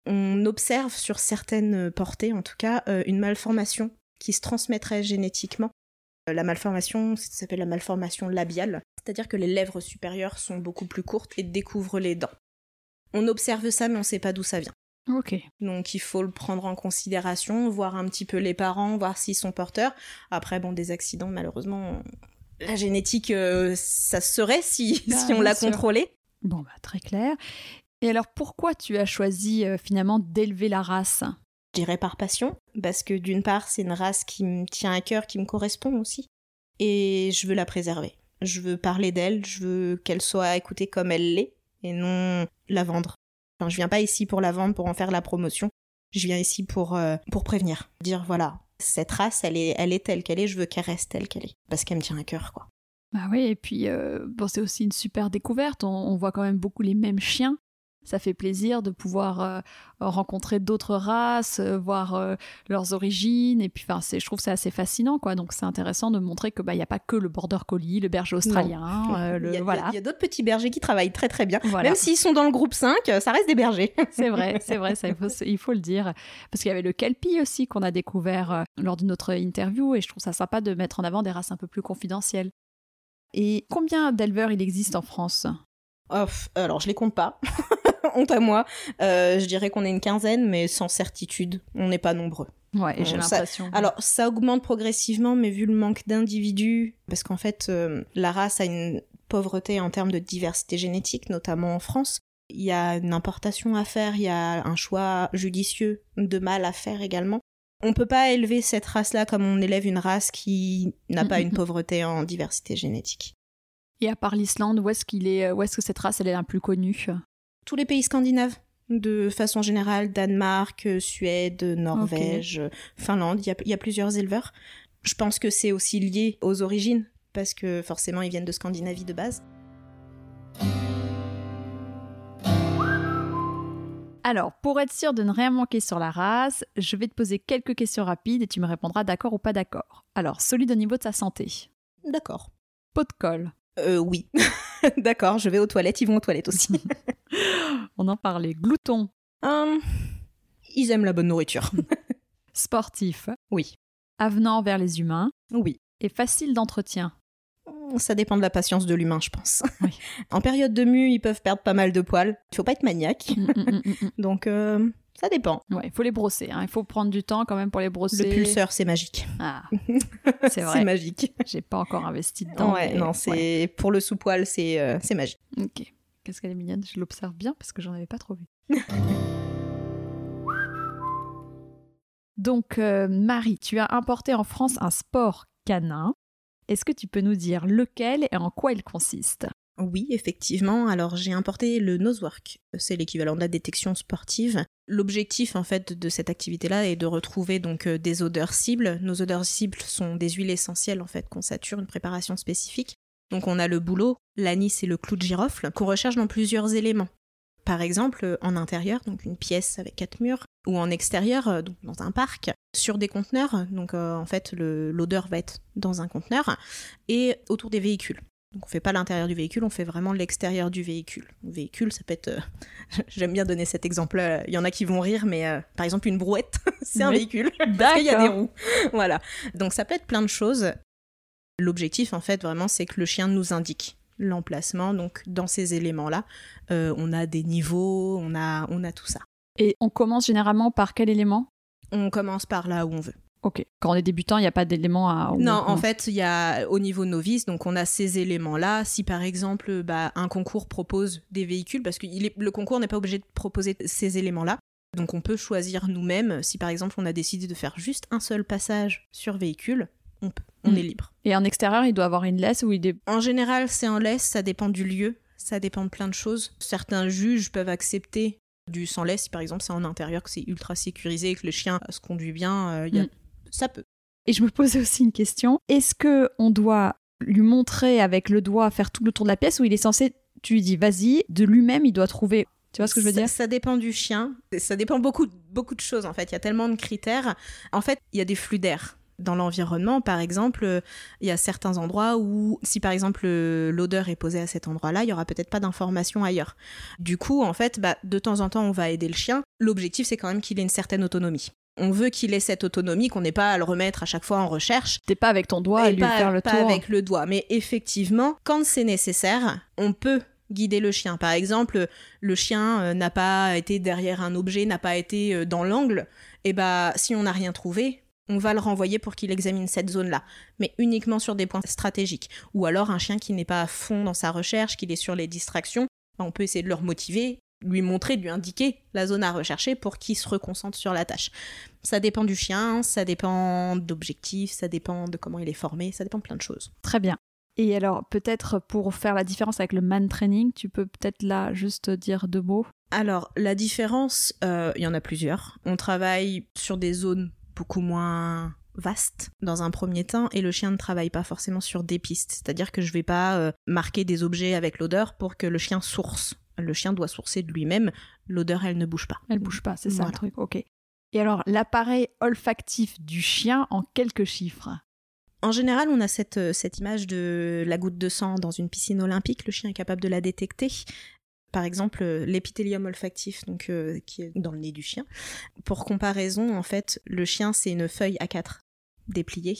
On observe sur certaines portées, en tout cas, euh, une malformation qui se transmettrait génétiquement. Euh, La malformation, ça s'appelle la malformation labiale, c'est-à-dire que les lèvres supérieures sont beaucoup plus courtes et découvrent les dents. On observe ça, mais on sait pas d'où ça vient. Donc il faut le prendre en considération, voir un petit peu les parents, voir s'ils sont porteurs. Après, bon, des accidents, malheureusement, la génétique, euh, ça se serait si, Bah, si on l'a sûr. contrôlé. Bon, bah très clair. Et alors, pourquoi tu as choisi euh, finalement d'élever la race? Je dirais par passion, parce que d'une part, c'est une race qui me tient à cœur, qui me correspond aussi, et je veux la préserver. Je veux parler d'elle, je veux qu'elle soit écoutée comme elle l'est, et non la vendre. Enfin, je viens pas ici pour la vendre, pour en faire la promotion. Je viens ici pour, euh, pour prévenir. Dire, voilà, cette race, elle est, elle est telle qu'elle est, je veux qu'elle reste telle qu'elle est. Parce qu'elle me tient à cœur, quoi. Bah oui, et puis euh, bon, c'est aussi une super découverte. On, on voit quand même beaucoup les mêmes chiens. Ça fait plaisir de pouvoir euh, rencontrer d'autres races, euh, voir euh, leurs origines. Et puis, enfin, je trouve c'est assez fascinant, quoi. Donc, c'est intéressant de montrer que bah, il y a pas que le border collie, le berger australien, euh, le il y a, voilà. d'autres petits bergers qui travaillent très très bien. Voilà. Même s'ils sont dans le groupe 5, ça reste des bergers. C'est vrai, c'est vrai, ça, il, faut, il faut le dire. Parce qu'il y avait le Kelpie aussi qu'on a découvert lors de notre interview et je trouve ça sympa de mettre en avant des races un peu plus confidentielles. Et combien d'éleveurs il existe en France? Oh, pff, alors, je les compte pas. Honte à moi. Euh, je dirais qu'on est une quinzaine, mais sans certitude. On n'est pas nombreux. Ouais, j'ai Euh, l'impression. Alors, ça augmente progressivement, mais vu le manque d'individus, parce qu'en fait, euh, la race a une pauvreté en termes de diversité génétique, notamment en France. Il y a une importation à faire, il y a un choix judicieux de mâles à faire également. On peut pas élever cette race-là comme on élève une race qui n'a pas une pauvreté en diversité génétique. Et à part l'Islande, où est-ce qu'il est, où est-ce que cette race elle est la plus connue? Tous les pays scandinaves, de façon générale, Danemark, euh, Suède, Norvège, euh, Finlande, il y a, il y a plusieurs éleveurs. Je pense que c'est aussi lié aux origines, parce que forcément ils viennent de Scandinavie de base. Alors, pour être sûr de ne rien manquer sur la race, je vais te poser quelques questions rapides et tu me répondras d'accord ou pas d'accord. Alors, solide au niveau de sa santé. D'accord. Pot de colle. Euh, oui. D'accord, je vais aux toilettes, ils vont aux toilettes aussi. On en parlait. Glouton. Hum, ils aiment la bonne nourriture. Sportif. Oui. Avenant vers les humains. Oui. Et facile d'entretien. Ça dépend de la patience de l'humain, je pense. Oui. En période de mue, ils peuvent perdre pas mal de poils. Il faut pas être maniaque. Mm, mm, mm, Donc, euh, ça dépend. Ouais, il faut les brosser. hein. Il faut prendre du temps quand même pour les brosser. Le pulseur, c'est magique. Ah, c'est C'est vrai. magique. J'ai pas encore investi dedans. ouais, mais- non, c'est ouais. pour le sous-poil, c'est euh, c'est magique. Ok. Qu'est-ce qu'elle est mignonne. Je l'observe bien parce que j'en avais pas trop vu. Donc, euh, Marie, tu as importé en France un sport canin. Est-ce que tu peux nous dire lequel et en quoi il consiste? Oui, effectivement. Alors, j'ai importé le nosework. C'est l'équivalent de la détection sportive. L'objectif, en fait, de cette activité-là est de retrouver donc euh, des odeurs cibles. Nos odeurs cibles sont des huiles essentielles, en fait, qu'on sature, une préparation spécifique. Donc, on a le bouleau, l'anis et le clou de girofle qu'on recherche dans plusieurs éléments. Par exemple, en intérieur, donc une pièce avec quatre murs, ou en extérieur, euh, donc dans un parc, sur des conteneurs. Donc, euh, en fait, l'odeur va être dans un conteneur et autour des véhicules. Donc on fait pas l'intérieur du véhicule, on fait vraiment l'extérieur du véhicule. Le véhicule, ça peut être... euh, J'aime bien donner cet exemple-là. Il y en a qui vont rire, mais euh, par exemple une brouette, c'est un véhicule. Parce qu'il y a des roues. Voilà. Donc ça peut être plein de choses. L'objectif, en fait, vraiment, c'est que le chien nous indique l'emplacement. Donc dans ces éléments-là, euh, on a des niveaux, on a, on a tout ça. Et on commence généralement par quel élément? On commence par là où on veut. Ok. Quand on est débutant, il n'y a pas d'élément à. Non, en fait, il y a au niveau novice, donc on a ces éléments-là. Si par exemple, bah, un concours propose des véhicules, parce que il est- le concours n'est pas obligé de proposer ces éléments-là, donc on peut choisir nous-mêmes. Si par exemple on a décidé de faire juste un seul passage sur véhicule, on peut, on Mm. est libre. Et en extérieur, il doit avoir une laisse ou il est. En général, c'est en laisse, ça dépend du lieu, ça dépend de plein de choses. Certains juges peuvent accepter du sans laisse, si par exemple c'est en intérieur, que c'est ultra sécurisé et que le chien se conduit bien, euh, il y a- Mm. Ça peut. Et je me posais aussi une question. Est-ce que on doit lui montrer avec le doigt faire tout le tour de la pièce ou il est censé, tu lui dis vas-y, de lui-même il doit trouver. Tu vois ce que je veux dire? Ça dépend du chien. Ça dépend beaucoup, beaucoup de choses en fait. Il y a tellement de critères. En fait, il y a des flux d'air. Dans l'environnement, par exemple, euh, il y a certains endroits où, si par exemple euh, l'odeur est posée à cet endroit-là, il y aura peut-être pas d'information ailleurs. Du coup, en fait, bah, de temps en temps, on va aider le chien. L'objectif, c'est quand même qu'il ait une certaine autonomie. On veut qu'il ait cette autonomie, qu'on n'ait pas à le remettre à chaque fois en recherche. T'es pas avec ton doigt Et et lui pas, faire le pas tour. avec le doigt. Mais effectivement, quand c'est nécessaire, on peut guider le chien. Par exemple, le chien euh, n'a pas été derrière un objet, n'a pas été euh, dans l'angle. Et bah, si on n'a rien trouvé, on va le renvoyer pour qu'il examine cette zone-là, mais uniquement sur des points stratégiques. Ou alors un chien qui n'est pas à fond dans sa recherche, qu'il est sur les distractions, bah, on peut essayer de le remotiver, lui montrer, lui indiquer la zone à rechercher pour qu'il se reconcentre sur la tâche. Ça dépend du chien, ça dépend d'objectifs, ça dépend de comment il est formé, ça dépend de plein de choses. Très bien. Et alors, peut-être pour faire la différence avec le man training, tu peux peut-être là juste dire deux mots? Alors, la différence, euh, il y en a plusieurs. On travaille sur des zones beaucoup moins vastes dans un premier temps et le chien ne travaille pas forcément sur des pistes. C'est-à-dire que je vais pas euh, marquer des objets avec l'odeur pour que le chien source. Le chien doit sourcer de lui-même. L'odeur, elle ne bouge pas. Elle bouge pas, c'est ça Voilà. le truc. Ok. Et alors, l'appareil olfactif du chien en quelques chiffres? En général, on a cette, euh, cette image de la goutte de sang dans une piscine olympique. Le chien est capable de la détecter. Par exemple, euh, l'épithélium olfactif, donc euh, qui est dans le nez du chien. Pour comparaison, en fait, le chien c'est une feuille A4 dépliée,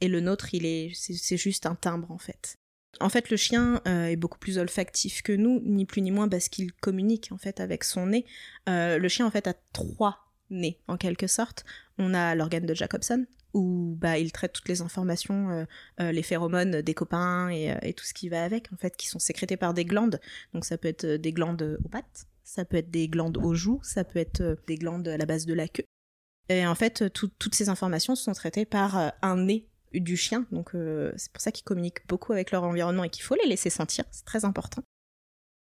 et le nôtre, il est, c'est juste un timbre en fait. En fait, le chien euh, est beaucoup plus olfactif que nous, ni plus ni moins parce qu'il communique en fait avec son nez. Euh, le chien en fait a trois nez en quelque sorte. On a l'organe de Jacobson où bah, il traite toutes les informations, euh, les phéromones des copains et, tout ce qui va avec, en fait, qui sont sécrétés par des glandes. Donc ça peut être des glandes aux pattes, ça peut être des glandes aux joues, ça peut être des glandes à la base de la queue. Et en fait, toutes ces informations sont traitées par un nez du chien. Donc c'est pour ça qu'ils communiquent beaucoup avec leur environnement et qu'il faut les laisser sentir. C'est très important.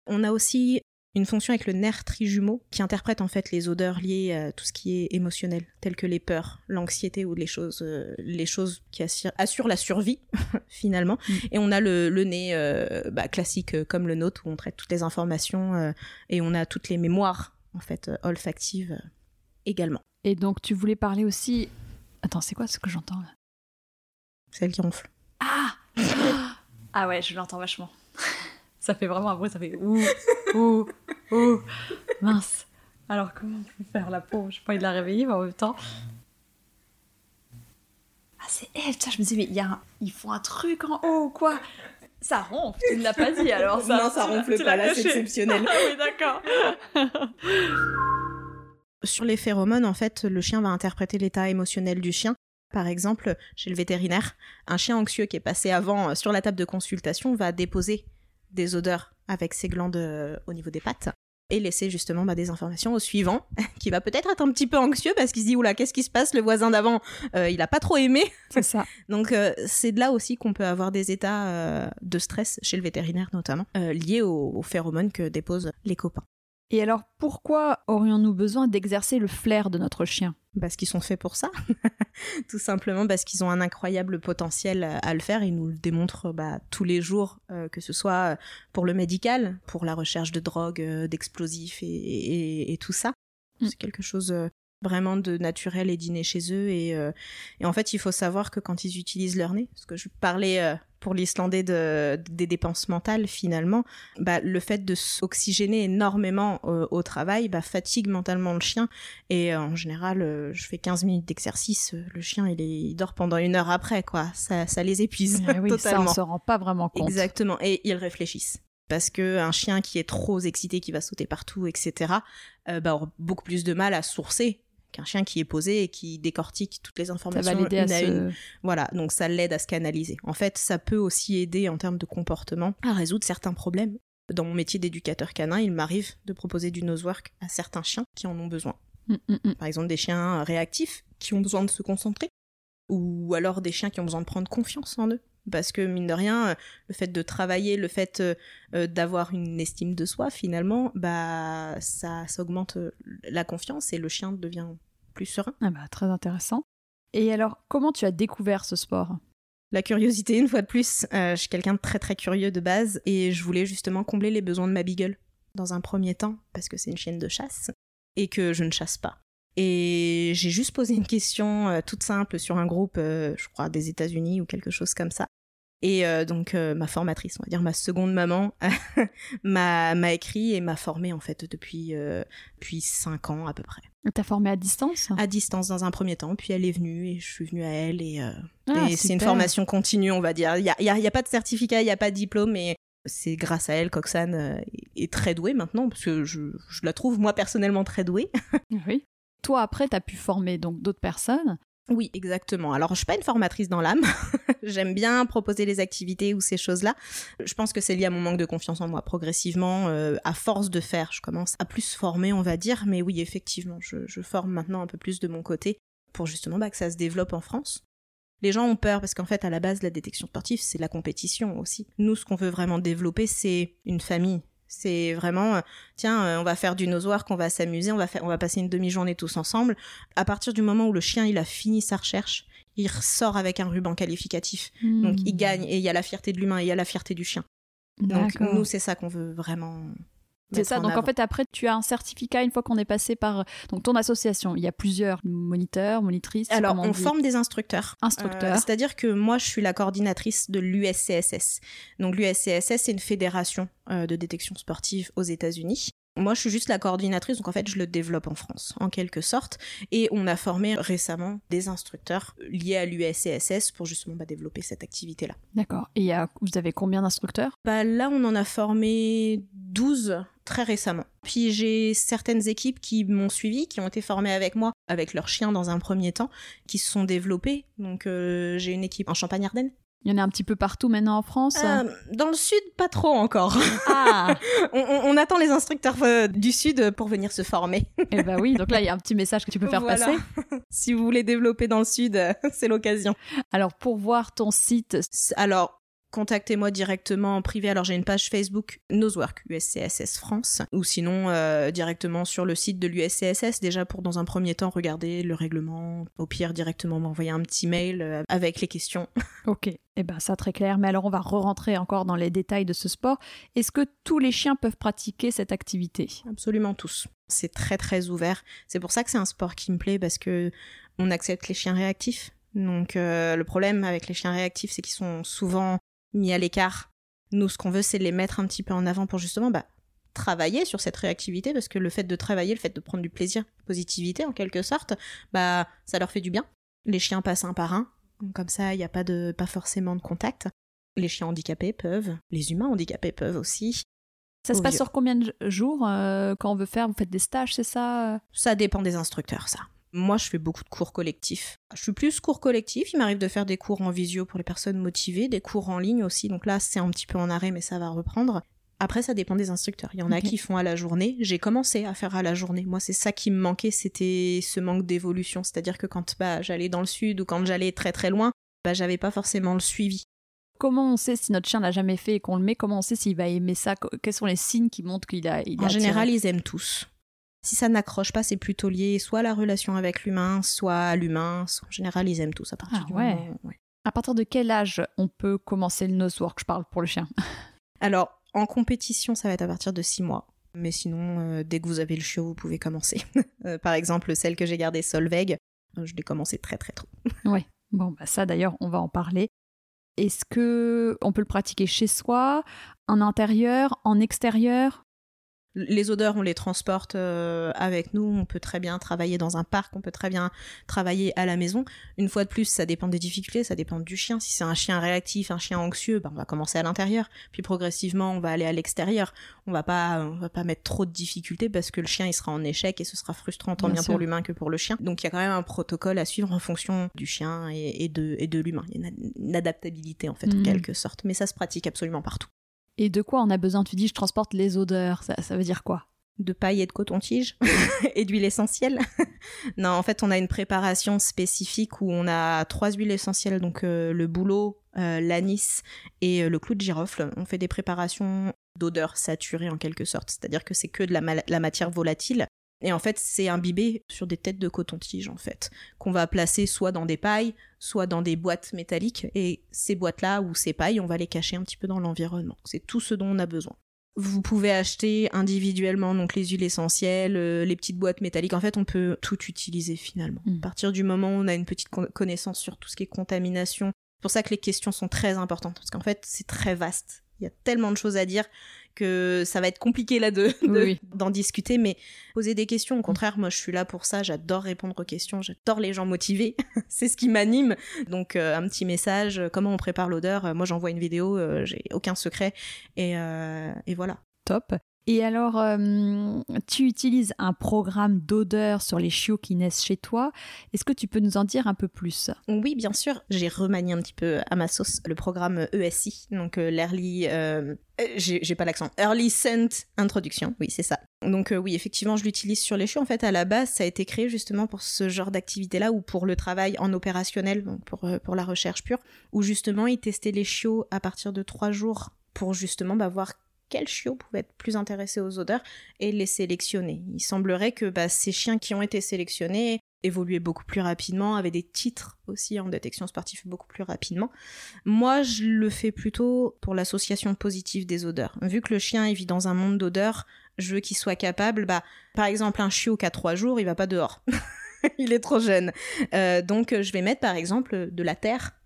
On a aussi une fonction avec le nerf trijumeau qui interprète en fait les odeurs liées à tout ce qui est émotionnel, telles que les peurs, l'anxiété ou les choses, euh, les choses qui assurent, la survie finalement. Mm. Et on a le, nez euh, bah, classique euh, comme le nôtre où on traite toutes les informations et on a toutes les mémoires en fait olfactives également. Et donc tu voulais parler aussi. Attends, c'est quoi ce que j'entends là? Celle qui ronfle. Ah Ah ouais, je l'entends vachement. ça fait vraiment un bruit, ça fait ouh, ouh, ouh, mince. Alors comment on peut faire la peau? Je pas envie de la réveiller, mais en même temps. Ah, c'est elle, je me disais, mais il y a ils font un truc en haut, quoi? Ça ronfle, tu ne l'as pas dit alors ça. Non, ça ronfle pas, là c'est exceptionnel. Ah oui, d'accord. Sur les phéromones, en fait, le chien va interpréter l'état émotionnel du chien. Par exemple, chez le vétérinaire, un chien anxieux qui est passé avant sur la table de consultation va déposer des odeurs avec ses glandes euh, au niveau des pattes et laisser justement bah, des informations au suivant qui va peut-être être un petit peu anxieux parce qu'il se dit oula qu'est-ce qui se passe le voisin d'avant euh, il a pas trop aimé. C'est ça. Donc euh, c'est de là aussi qu'on peut avoir des états de stress chez le vétérinaire notamment liés aux phéromones que déposent les copains et alors, pourquoi aurions-nous besoin d'exercer le flair de notre chien? Parce qu'ils sont faits pour ça. Tout simplement parce qu'ils ont un incroyable potentiel à le faire. Ils nous le démontrent bah, tous les jours, euh, que ce soit pour le médical, pour la recherche de drogues, euh, d'explosifs et, tout ça. Mm. C'est quelque chose euh, vraiment de naturel et d'inné chez eux. Et, et, en fait, il faut savoir que quand ils utilisent leur nez, parce que je parlais pour l'Islandais de, des dépenses mentales finalement, bah, le fait de s'oxygéner énormément euh, au travail bah, fatigue mentalement le chien. Et euh, en général, euh, je fais 15 minutes d'exercice, le chien il, est, il, dort pendant une heure après, quoi. Ça, ça les épuise eh oui, totalement. Ça, on se rend pas vraiment compte. Exactement, et ils réfléchissent. Parce que un chien qui est trop excité, qui va sauter partout, etc., bah, aura beaucoup plus de mal à sourcer qu'un chien qui est posé et qui décortique toutes les informations une à, une. Voilà, donc ça l'aide à se canaliser. En fait, ça peut aussi aider en termes de comportement à résoudre certains problèmes. Dans mon métier d'éducateur canin, il m'arrive de proposer du nosework à certains chiens qui en ont besoin. Mm, mm, mm. Par exemple, des chiens réactifs qui ont besoin de se concentrer, ou alors des chiens qui ont besoin de prendre confiance en eux parce que mine de rien, le fait de travailler, le fait euh, euh, d'avoir une estime de soi, finalement, bah ça, ça, augmente euh, la confiance et le chien devient plus serein. Ah bah, très intéressant. Et alors, comment tu as découvert ce sport? La curiosité, une fois de plus, je suis quelqu'un de très très curieux de base et je voulais justement combler les besoins de ma beagle dans un premier temps parce que c'est une chienne de chasse et que je ne chasse pas. Et j'ai juste posé une question toute simple sur un groupe, je crois, des États-Unis ou quelque chose comme ça. Et euh, donc euh, ma formatrice, on va dire ma seconde maman, m'a écrit et m'a formée en fait depuis euh, depuis cinq ans à peu près. T'as formé à distance? À distance dans un premier temps, puis elle est venue et je suis venue à elle et, ah, c'est une formation continue, on va dire. Il y a, y a, pas de certificat, il y a pas de diplôme, mais c'est grâce à elle qu'Oxane est très douée maintenant parce que je, je la trouve moi personnellement très douée. oui. Toi après, t'as pu former donc d'autres personnes. Oui, exactement. Alors, je suis pas une formatrice dans l'âme. J'aime bien proposer les activités ou ces choses-là. Je pense que c'est lié à mon manque de confiance en moi. Progressivement, euh, à force de faire, je commence à plus former, on va dire. Mais oui, effectivement, je, forme maintenant un peu plus de mon côté pour justement bah, que ça se développe en France. Les gens ont peur parce qu'en fait, à la base, la détection sportive, c'est la compétition aussi. Nous, ce qu'on veut vraiment développer, c'est une famille, c'est vraiment, euh, tiens, euh, on va faire du nosoir, qu'on va s'amuser, on va faire, on va passer une demi-journée tous ensemble. À partir du moment où le chien il a fini sa recherche, il ressort avec un ruban qualificatif. Donc il hmm. gagne et il y a la fierté de l'humain et il y a la fierté du chien. Donc nous c'est ça qu'on veut vraiment c'est ça. Donc en fait, après, tu as un certificat une fois qu'on est passé par donc ton association. Il y a plusieurs moniteurs, monitrices. Alors, on, forme des instructeurs. Instructeurs. Euh, c'est-à-dire que moi, je suis la coordinatrice de l'USCSS. Donc l'USCSS, c'est une fédération euh, de détection sportive aux États-Unis. Moi, je suis juste la coordinatrice, donc en fait, je le développe en France, en quelque sorte. Et on a formé récemment des instructeurs liés à l'USCSS pour justement bah, développer cette activité-là. D'accord. Et vous avez combien d'instructeurs? Bah, Là, on en a formé 12 très récemment. Puis j'ai certaines équipes qui m'ont suivi, qui ont été formées avec moi, avec leurs chiens dans un premier temps, qui se sont développées. Donc euh, j'ai une équipe en Champagne-Ardenne Il y en a un petit peu partout maintenant en France Euh, dans le sud, pas trop encore. Ah on, on- on attend les instructeurs euh, du sud pour venir se former. Eh ben oui, donc là, il y a un petit message que tu peux faire Voilà. passer. si vous voulez développer dans le sud, euh, c'est l'occasion. Alors, pour voir ton site, Alors, contactez-moi directement en privé. Alors, j'ai une page Facebook Nosework USCSS France, ou sinon euh, directement sur le site de l'USCSS, déjà pour dans un premier temps regarder le règlement. Au pire, directement m'envoyer un petit mail euh, avec les questions. ok, eh ben ça très clair. Mais alors, on va re-rentrer encore dans les détails de ce sport. Est-ce que tous les chiens peuvent pratiquer cette activité? Absolument tous. C'est très très ouvert. C'est pour ça que c'est un sport qui me plaît parce que on accepte les chiens réactifs. Donc euh, le problème avec les chiens réactifs, c'est qu'ils sont souvent mis à l'écart. Nous, ce qu'on veut, c'est les mettre un petit peu en avant pour justement bah, travailler sur cette réactivité parce que le fait de travailler, le fait de prendre du plaisir, positivité en quelque sorte, bah ça leur fait du bien. Les chiens passent un par un, comme ça, il n'y a pas de pas forcément de contact. Les chiens handicapés peuvent, les humains handicapés peuvent aussi. Ça se passe vieux. sur combien de jours euh, quand on veut faire? Vous faites des stages, c'est ça Ça dépend des instructeurs, ça. Moi, je fais beaucoup de cours collectifs. Je suis plus cours collectif. Il m'arrive de faire des cours en visio pour les personnes motivées, des cours en ligne aussi. Donc là, c'est un petit peu en arrêt, mais ça va reprendre. Après, ça dépend des instructeurs. Il y en a qui font à la journée. J'ai commencé à faire à la journée. Moi, c'est ça qui me manquait, c'était ce manque d'évolution. C'est-à-dire que quand bah, j'allais dans le sud ou quand j'allais très très loin, bah, j'avais pas forcément le suivi. Comment on sait si notre chien l'a jamais fait et qu'on le met? Comment on sait s'il va aimer ça? Quels sont les signes qui montrent qu'il a, il En attiré? général, ils aiment tous. Si ça n'accroche pas, c'est plutôt lié soit à la relation avec l'humain, soit à l'humain. En général, ils aiment tous à partir Ah du ouais. moment. ouais. À partir de quel âge on peut commencer le nosework Je parle pour le chien? Alors, en compétition, ça va être à partir de 6 mois. Mais sinon, euh, dès que vous avez le chiot, vous pouvez commencer. Euh, par exemple, celle que j'ai gardée, Solveig, euh, je l'ai commencé très très tôt. Bon, bah ça d'ailleurs, on va en parler. Est-ce que on peut le pratiquer chez soi, en intérieur, en extérieur? Les odeurs, on les transporte euh, avec nous. On peut très bien travailler dans un parc, on peut très bien travailler à la maison. Une fois de plus, ça dépend des difficultés, ça dépend du chien. Si c'est un chien réactif, un chien anxieux, ben, on va commencer à l'intérieur. Puis progressivement, on va aller à l'extérieur. On va pas, on va pas mettre trop de difficultés parce que le chien, il sera en échec et ce sera frustrant tant Bien pour l'humain que pour le chien. Donc il y a quand même un protocole à suivre en fonction du chien et, et de, et de l'humain. Il y a une, une adaptabilité en fait, en quelque sorte. Mais ça se pratique absolument partout. Et de quoi on a besoin? Tu dis, je transporte les odeurs. Ça, veut dire quoi? De paille et de coton-tige et d'huile essentielle. non, en fait, on a une préparation spécifique où on a trois huiles essentielles, donc euh, le bouleau, euh, l'anis et euh, le clou de girofle. On fait des préparations d'odeurs saturées en quelque sorte, c'est-à-dire que c'est que de la matière volatile. Et en fait, c'est imbibé sur des têtes de coton-tige, en fait, qu'on va placer soit dans des pailles, soit dans des boîtes métalliques. Et ces boîtes-là ou ces pailles, on va les cacher un petit peu dans l'environnement. C'est tout ce dont on a besoin. Vous pouvez acheter individuellement donc les huiles essentielles, euh, les petites boîtes métalliques. En fait, on peut tout utiliser finalement. Mm. À partir du moment où on a une petite con- connaissance sur tout ce qui est contamination, c'est pour ça que les questions sont très importantes parce qu'en fait, c'est très vaste. Il y a tellement de choses à dire que ça va être compliqué là de de- Oui, oui. d'en discuter, mais poser des questions. Au contraire, moi, je suis là pour ça. J'adore répondre aux questions. J'adore les gens motivés. c'est ce qui m'anime. Donc, euh, un petit message. euh, Comment on prépare l'odeur Euh, Moi, j'envoie une vidéo. euh, J'ai aucun secret. Et, euh, et voilà. Top. Et alors, euh, tu utilises un programme d'odeur sur les chiots qui naissent chez toi. Est-ce que tu peux nous en dire un peu plus? Oui, bien sûr. J'ai remanié un petit peu à ma sauce le programme ESI, donc euh, l'Early. euh, euh, j'ai pas l'accent. Early Scent Introduction. Oui, c'est ça. Donc oui, effectivement, je l'utilise sur les chiots. En fait, à la base, ça a été créé justement pour ce genre d'activité-là ou pour le travail en opérationnel, donc pour, pour la recherche pure, où justement, ils testaient les chiots à partir de trois jours pour justement bah, voir quels chiots pouvaient être plus intéressés aux odeurs et les sélectionner. Il semblerait que bah, ces chiens qui ont été sélectionnés évoluaient beaucoup plus rapidement, avaient des titres aussi en détection sportive beaucoup plus rapidement. Moi, je le fais plutôt pour l'association positive des odeurs. Vu que le chien vit dans un monde d'odeurs, je veux qu'il soit capable, bah, par exemple, un chiot qui a trois jours, il va pas dehors. il est trop jeune. Euh, donc, je vais mettre par exemple de la terre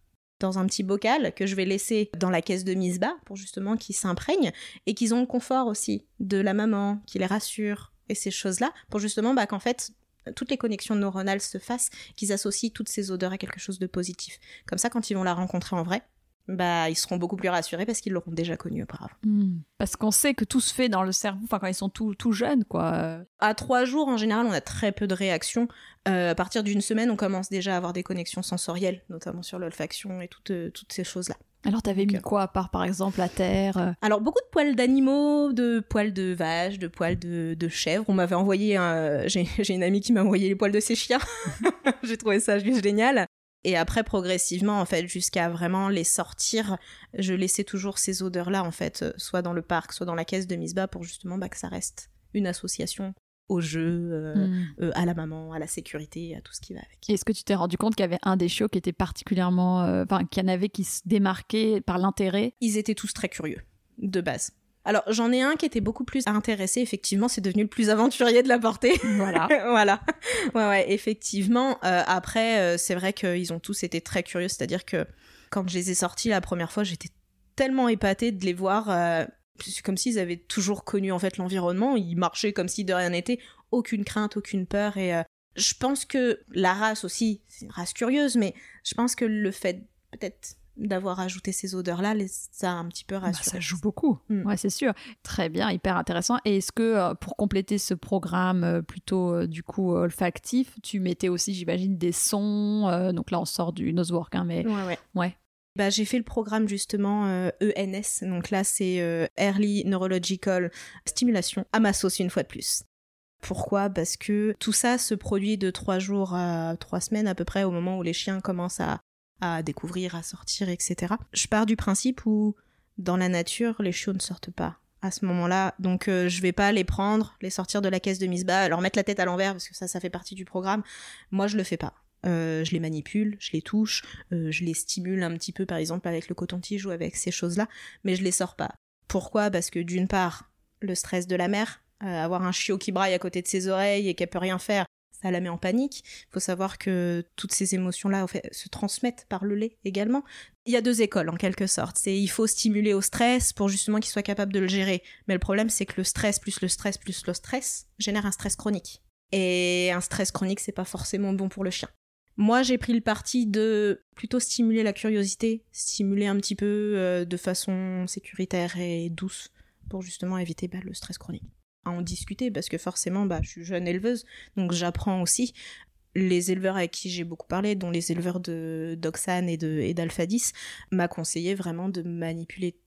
dans un petit bocal que je vais laisser dans la caisse de mise bas pour justement qu'ils s'imprègnent et qu'ils ont le confort aussi de la maman, qui les rassure et ces choses-là pour justement bah, qu'en fait toutes les connexions neuronales se fassent, qu'ils associent toutes ces odeurs à quelque chose de positif. Comme ça, quand ils vont la rencontrer en vrai, bah ils seront beaucoup plus rassurés parce qu'ils l'auront déjà connu auparavant. Hmm. Parce qu'on sait que tout se fait dans le cerveau, enfin quand ils sont tout, tout jeunes, quoi. À trois jours, en général, on a très peu de réactions. Euh, à partir d'une semaine, on commence déjà à avoir des connexions sensorielles, notamment sur l'olfaction et toutes, euh, toutes ces choses-là. Alors t'avais mis Ok. quoi à part par exemple la terre euh, Alors beaucoup de poils d'animaux, de poils de vaches, de poils de, de chèvres. On m'avait envoyé, un... j'ai une amie qui m'a envoyé les poils de ses chiens. j'ai trouvé ça juste génial. Et après, progressivement, en fait, jusqu'à vraiment les sortir, je laissais toujours ces odeurs-là, en fait, euh, soit dans le parc, soit dans la caisse de Misba, pour justement bah, que ça reste une association au jeu, euh, hmm. euh, à la maman, à la sécurité, à tout ce qui va avec. Est-ce que tu t'es rendu compte qu'il y avait un des chiots qui était particulièrement, euh, enfin qu'il y en avait qui se démarquait par l'intérêt? Ils étaient tous très curieux, de base. Alors, j'en ai un qui était beaucoup plus intéressé, effectivement, c'est devenu le plus aventurier de la portée. Voilà. voilà. Ouais, ouais, effectivement. Euh, après, euh, c'est vrai qu'ils ont tous été très curieux. C'est-à-dire que quand je les ai sortis la première fois, j'étais tellement épatée de les voir. euh, c'est comme s'ils avaient toujours connu en fait l'environnement. Ils marchaient comme si de rien n'était. Aucune crainte, aucune peur. Et je pense que la race aussi, c'est une race curieuse, mais je pense que le fait peut-être d'avoir ajouté ces odeurs-là, les a un petit peu Bah, rassurés. ça joue beaucoup, Mm. ouais, c'est sûr. Très bien, hyper intéressant. Et est-ce que euh, pour compléter ce programme euh, plutôt euh, du coup olfactif, tu mettais aussi, j'imagine, des sons euh, Donc là, on sort du nosework, hein, mais Ouais, ouais. Ouais. Bah, j'ai fait le programme justement euh, ENS, donc là c'est euh, Early Neurological Stimulation, à ma sauce une fois de plus. Pourquoi? Parce que tout ça se produit de trois jours à trois semaines à peu près au moment où les chiens commencent à, à découvrir, à sortir, etc. Je pars du principe où dans la nature, les chiots ne sortent pas à ce moment-là, donc euh, je vais pas les prendre, les sortir de la caisse de Misba, leur mettre la tête à l'envers parce que ça, ça fait partie du programme. Moi, je le fais pas. Euh, je les manipule, je les touche, euh, je les stimule un petit peu par exemple avec le coton-tige ou avec ces choses-là, mais je les sors pas. Pourquoi? Parce que d'une part, le stress de la mère, euh, avoir un chiot qui braille à côté de ses oreilles et qu'elle peut rien faire, ça la met en panique. Il faut savoir que toutes ces émotions-là se transmettent par le lait également. Il y a deux écoles en quelque sorte. C'est il faut stimuler au stress pour justement qu'il soit capable de le gérer. Mais le problème c'est que le stress plus le stress plus le stress génère un stress chronique. Et un stress chronique c'est pas forcément bon pour le chien. Moi, j'ai pris le parti de plutôt stimuler la curiosité, stimuler un petit peu euh, de façon sécuritaire et douce pour justement éviter bah, le stress chronique. À en discuter parce que forcément, bah, je suis jeune éleveuse, donc j'apprends aussi. Les éleveurs avec qui j'ai beaucoup parlé, dont les éleveurs de d'Oxane et de et d'Alpha 10, m'a conseillé vraiment de manipuler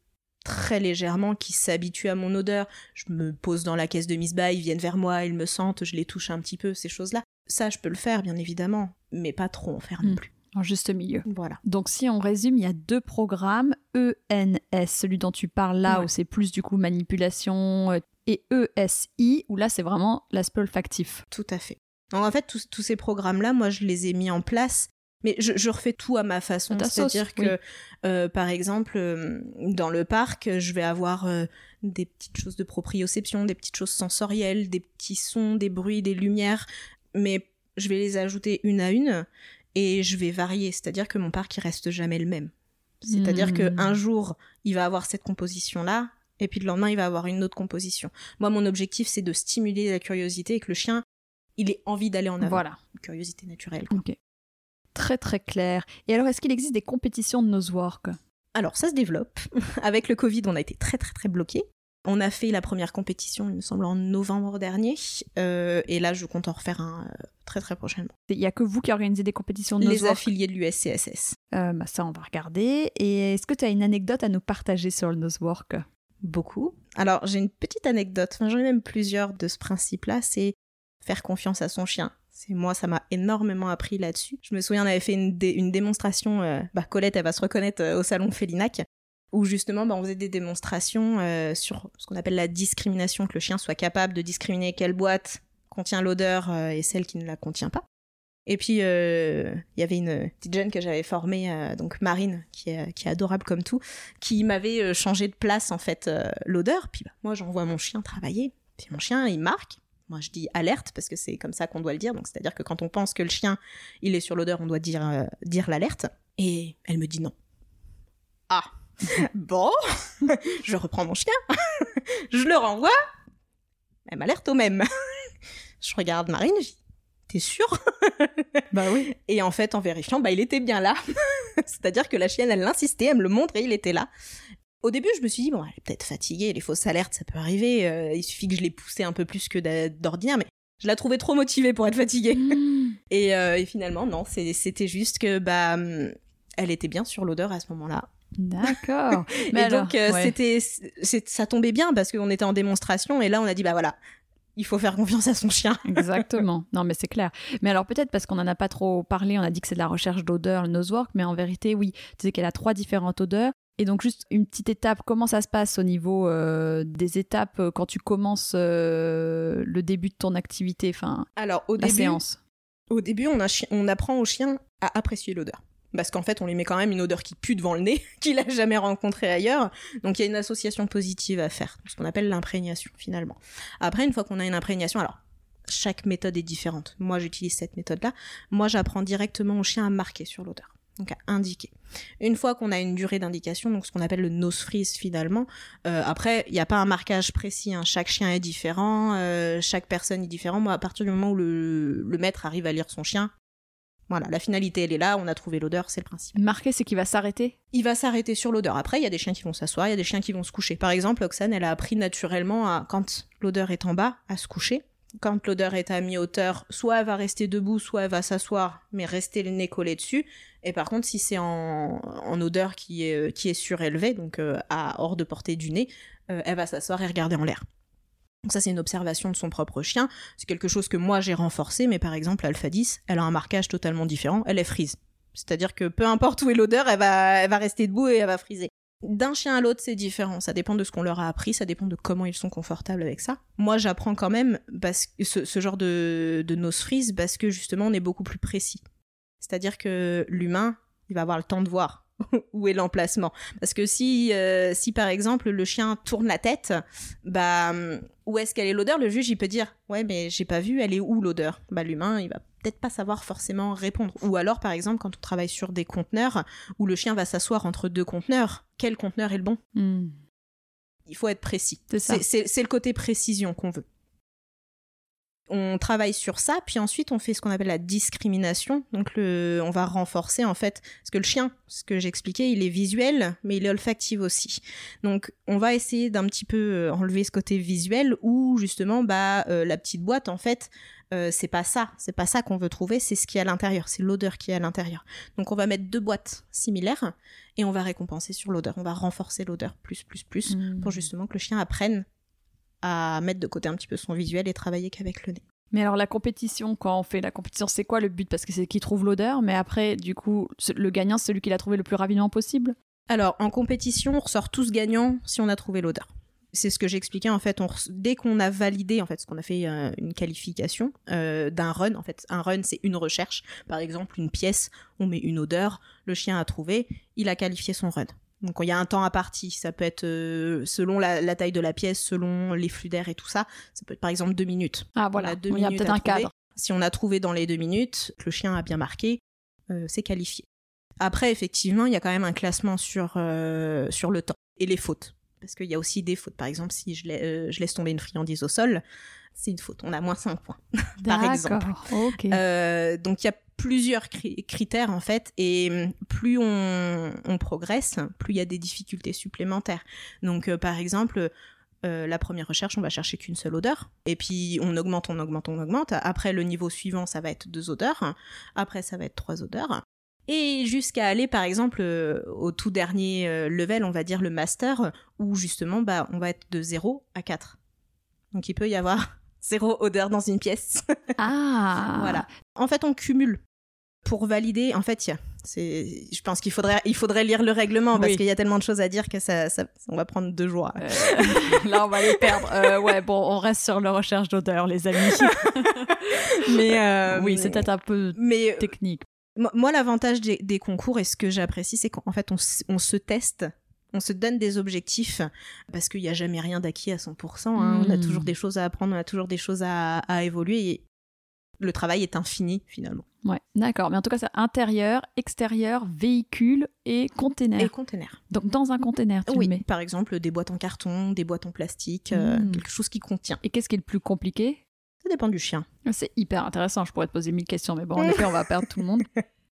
très légèrement, qui s'habituent à mon odeur. Je me pose dans la caisse de Miss Bay, ils viennent vers moi, ils me sentent, je les touche un petit peu, ces choses-là. Ça, je peux le faire, bien évidemment, mais pas trop en faire non Mm. plus. en juste milieu. Voilà. Donc si on résume, il y a deux programmes, ENS, celui dont tu parles là, Ouais. où c'est plus du coup manipulation, euh, et ESI, où là c'est vraiment l'aspect olfactif. Tout à fait. Donc en fait, tous, tous ces programmes-là, moi, je les ai mis en place, mais je, je refais tout à ma façon. C'est-à-dire oui. que, euh, par exemple, euh, dans le parc, je vais avoir euh, des petites choses de proprioception, des petites choses sensorielles, des petits sons, des bruits, des lumières, mais je vais les ajouter une à une et je vais varier. C'est-à-dire que mon parc, il reste jamais le même. C'est-à-dire Hmm. que un jour, il va avoir cette composition-là, et puis le lendemain, il va avoir une autre composition. Moi, mon objectif, c'est de stimuler la curiosité et que le chien, il ait envie d'aller en avant. Voilà. Une curiosité naturelle. Ok. Très très clair. Et alors, est-ce qu'il existe des compétitions de nosework? Alors, ça se développe. Avec le Covid, on a été très très très bloqué. On a fait la première compétition, il me semble, en novembre dernier. Euh, et là, je compte en refaire un euh, très très prochainement. Il y a que vous qui organisez des compétitions de Les nosework? affiliés de l'USCSS. Euh, bah, Ça, on va regarder. Et est-ce que tu as une anecdote à nous partager sur le nosework? Beaucoup. Alors, j'ai une petite anecdote, enfin, j'en ai même plusieurs de ce principe-là, c'est faire confiance à son chien. C'est moi, ça m'a énormément appris là-dessus. Je me souviens, on avait fait une, dé- une démonstration, euh, bah, Colette, elle va se reconnaître euh, au salon Félinac, où justement, bah, on faisait des démonstrations euh, sur ce qu'on appelle la discrimination, que le chien soit capable de discriminer quelle boîte contient l'odeur et celle qui ne la contient pas. Et puis, euh, il y avait une petite jeune que j'avais formée, euh, donc Marine, qui est, qui est adorable comme tout, qui m'avait euh, changé de place en fait euh, l'odeur. Puis bah, moi j'envoie mon chien travailler. Puis mon chien il marque. Moi je dis alerte parce que c'est comme ça qu'on doit le dire. Donc c'est à dire que quand on pense que le chien il est sur l'odeur, on doit dire euh, dire l'alerte. Et elle me dit non. Ah bon, je reprends mon chien, je le renvoie. Elle m'alerte au même. je regarde Marine, je dis t'es sûr Bah oui. Et en fait, en vérifiant, bah il était bien là. C'est-à-dire que la chienne, elle l'insistait, elle me le montrait, il était là. Au début, je me suis dit, bon, elle est peut-être fatiguée, les fausses alertes, ça peut arriver, euh, il suffit que je l'ai poussée un peu plus que d'ordinaire, mais je la trouvais trop motivée pour être fatiguée. Mmh. Et, euh, et finalement, non, c'était juste que, bah, hum, elle était bien sur l'odeur à ce moment-là. D'accord. Mais et alors, donc, euh, ouais. c'était, ça tombait bien parce qu'on était en démonstration, et là, on a dit, bah voilà, il faut faire confiance à son chien. Exactement. Non, mais c'est clair. Mais alors peut-être parce qu'on n'en a pas trop parlé, on a dit que c'est de la recherche d'odeur, le nosework, mais en vérité, oui, tu sais qu'elle a trois différentes odeurs. Et donc juste une petite étape, comment ça se passe au niveau euh, des étapes euh, quand tu commences euh, le début de ton activité, enfin Alors, au la début, séance? Au début, on, a on apprend au chien à apprécier l'odeur. Parce qu'en fait, on lui met quand même une odeur qui pue devant le nez, qu'il a jamais rencontrée ailleurs. Donc, il y a une association positive à faire, ce qu'on appelle l'imprégnation, finalement. Après, une fois qu'on a une imprégnation, alors, chaque méthode est différente. Moi, j'utilise cette méthode-là. Moi, j'apprends directement au chien à marquer sur l'odeur. Donc, à indiquer. Une fois qu'on a une durée d'indication, donc ce qu'on appelle le nose freeze, finalement, euh, après, il n'y a pas un marquage précis. hein. Chaque chien est différent, euh, chaque personne est différent. Moi, à partir du moment où le, le maître arrive à lire son chien, voilà, la finalité, elle est là, on a trouvé l'odeur, c'est le principe. Marquer, c'est qu'il va s'arrêter Il va s'arrêter sur l'odeur. Après, il y a des chiens qui vont s'asseoir, il y a des chiens qui vont se coucher. Par exemple, Oxane, elle a appris naturellement, à, quand l'odeur est en bas, à se coucher. Quand l'odeur est à mi-hauteur, soit elle va rester debout, soit elle va s'asseoir, mais rester le nez collé dessus. Et par contre, si c'est en, en odeur qui est, qui est surélevée, donc euh, à hors de portée du nez, euh, elle va s'asseoir et regarder en l'air. Donc ça, c'est une observation de son propre chien. C'est quelque chose que moi, j'ai renforcé, mais par exemple, Alpha 10, elle a un marquage totalement différent. Elle est frise. C'est-à-dire que peu importe où est l'odeur, elle va, va rester debout et elle va friser. D'un chien à l'autre, c'est différent. Ça dépend de ce qu'on leur a appris, ça dépend de comment ils sont confortables avec ça. Moi, j'apprends quand même ce genre de, de nose freeze parce que justement, on est beaucoup plus précis. C'est-à-dire que l'humain, il va avoir le temps de voir où est l'emplacement. Parce que si, euh, si par exemple le chien tourne la tête, bah où est-ce qu'elle est l'odeur? Le juge il peut dire ouais mais j'ai pas vu, elle est où l'odeur? Bah l'humain il va peut-être pas savoir forcément répondre. Ou alors par exemple quand on travaille sur des conteneurs où le chien va s'asseoir entre deux conteneurs, quel conteneur est le bon? Hmm. Il faut être précis. C'est le côté précision qu'on veut. On travaille sur ça, puis ensuite on fait ce qu'on appelle la discrimination. Donc le, on va renforcer en fait, parce que le chien, ce que j'expliquais, il est visuel, mais il est olfactif aussi. Donc on va essayer d'un petit peu euh, enlever ce côté visuel où justement bah euh, la petite boîte en fait euh, c'est pas ça, c'est pas ça qu'on veut trouver, c'est ce qui est à l'intérieur, c'est l'odeur qui est à l'intérieur. Donc on va mettre deux boîtes similaires et on va récompenser sur l'odeur, on va renforcer l'odeur plus plus plus Hmm. pour justement que le chien apprenne à mettre de côté un petit peu son visuel et travailler qu'avec le nez. Mais alors la compétition, quand on fait la compétition, c'est quoi le but? Parce que c'est qui trouve l'odeur, mais après, du coup, le gagnant, c'est celui qui l'a trouvé le plus rapidement possible? Alors, en compétition, on ressort tous gagnants si on a trouvé l'odeur. C'est ce que j'expliquais en fait. On dès qu'on a validé en fait, ce qu'on a fait euh, une qualification euh, d'un run. En fait, un run c'est une recherche. Par exemple, une pièce, on met une odeur, le chien a trouvé, il a qualifié son run. Donc il y a un temps à partie. Ça peut être euh, selon la, la taille de la pièce, selon les flux d'air et tout ça. Ça peut être par exemple deux minutes. Ah voilà, deux il y a peut-être un cadre. Si on a trouvé dans les deux minutes, que le chien a bien marqué, euh, c'est qualifié. Après, effectivement, il y a quand même un classement sur, euh, sur le temps et les fautes. Parce qu'il y a aussi des fautes. Par exemple, si je, lai- je laisse tomber une friandise au sol, c'est une faute. On a moins 5 points. par exemple. D'accord, ok. Euh, donc il y a plusieurs cri- critères en fait, et hum, plus on, on progresse, plus il y a des difficultés supplémentaires. Donc euh, par exemple, euh, la première recherche, on va chercher qu'une seule odeur, et puis on augmente, on augmente, on augmente. Après le niveau suivant, ça va être deux odeurs. Après ça va être trois odeurs. Et jusqu'à aller par exemple euh, au tout dernier level, on va dire le master, où justement bah, on va être de 0 à 4. Donc il peut y avoir zéro odeur dans une pièce. Ah Voilà. En fait, on cumule. Pour valider, en fait, c'est, je pense qu'il faudrait, il faudrait lire le règlement parce qu'il y a tellement de choses à dire que ça, ça- on va prendre deux jours. Euh, là, on va les perdre. Euh, ouais, bon, on reste sur la recherche d'odeur, les amis. Mais euh, oui, c'est peut-être un peu Mais technique. moi, l'avantage des, des concours et ce que j'apprécie, c'est qu'en fait, on, se teste. On se donne des objectifs parce qu'il n'y a jamais rien d'acquis à 100%. hein. On a toujours des choses à apprendre, on a toujours des choses à, à évoluer. Et le travail est infini finalement. Ouais, d'accord. Mais en tout cas, c'est intérieur, extérieur, véhicule et container. Et conteneurs. Donc, dans un container, tu Oui, le mets. par exemple des boîtes en carton, des boîtes en plastique, euh, Mm. quelque chose qui contient. Et qu'est-ce qui est le plus compliqué? Ça dépend du chien. C'est hyper intéressant. Je pourrais te poser mille questions, mais bon, en effet, on va perdre tout le monde.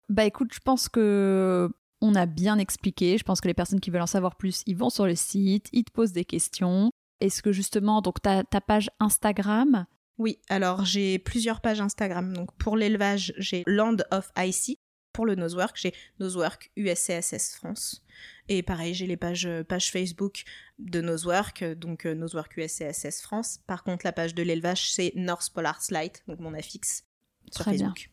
Bah écoute, je pense que on a bien expliqué. Je pense que les personnes qui veulent en savoir plus, ils vont sur le site, ils te posent des questions. Est-ce que justement, donc ta, ta page Instagram, Oui, alors j'ai plusieurs pages Instagram. Donc pour l'élevage, j'ai Land of Icy. Pour le Nosework, j'ai Nosework USCSS France. Et pareil, j'ai les pages, euh, pages Facebook de Nosework, euh, donc euh, Nosework USCSS France. Par contre, la page de l'élevage, c'est North Polar Slide, donc mon affixe sur Très bien. Facebook.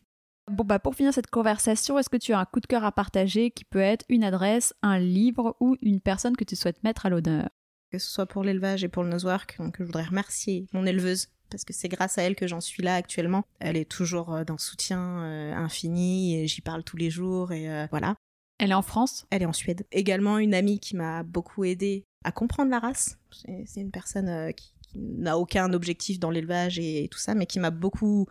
Bon, bah pour finir cette conversation, est-ce que tu as un coup de cœur à partager qui peut être une adresse, un livre ou une personne que tu souhaites mettre à l'honneur? Que ce soit pour l'élevage et pour le nosework. Donc je voudrais remercier mon éleveuse parce que c'est grâce à elle que j'en suis là actuellement. Elle est toujours euh, d'un soutien euh, infini et j'y parle tous les jours et euh, voilà. Elle est en France? Elle est en Suède. Également une amie qui m'a beaucoup aidé à comprendre la race. C'est une personne euh, qui, qui n'a aucun objectif dans l'élevage et, tout ça, mais qui m'a beaucoup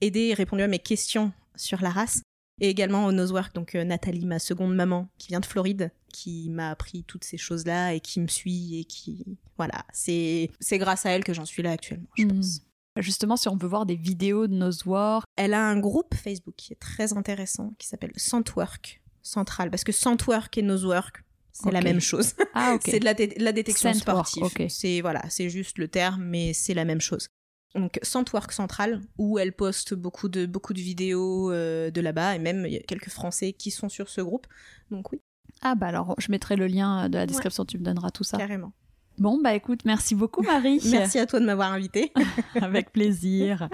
aidé et répondu à mes questions sur la race. Et également au Nosework, donc Nathalie, ma seconde maman, qui vient de Floride, qui m'a appris toutes ces choses-là et qui me suit et qui... Voilà, c'est c'est grâce à elle que j'en suis là actuellement, je Mhm. pense. Justement, si on veut voir des vidéos de Nosework, Elle a un groupe Facebook qui est très intéressant, qui s'appelle Scentwork Central, parce que Scentwork et Nosework, c'est la même chose. ah ok, C'est de la, de la détection sportive. C'est voilà, c'est juste le terme, mais c'est la même chose. Donc Scentwork Central, où elle poste beaucoup de beaucoup de vidéos euh, de là-bas, et même il y a quelques Français qui sont sur ce groupe. Donc oui, ah bah alors je mettrai le lien de la description, tu me donneras tout ça. carrément. Bon bah écoute, merci beaucoup Marie. Merci à toi de m'avoir invité. Avec plaisir.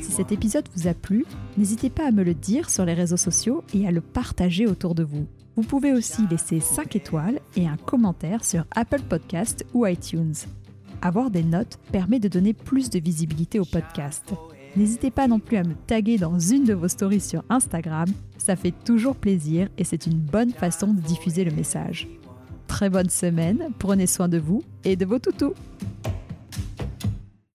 Si cet épisode vous a plu, n'hésitez pas à me le dire sur les réseaux sociaux et à le partager autour de vous. Vous pouvez aussi laisser 5 étoiles et un commentaire sur Apple Podcast ou iTunes. Avoir des notes permet de donner plus de visibilité au podcast. N'hésitez pas non plus à me taguer dans une de vos stories sur Instagram, ça fait toujours plaisir et c'est une bonne façon de diffuser le message. Très bonne semaine, prenez soin de vous et de vos toutous.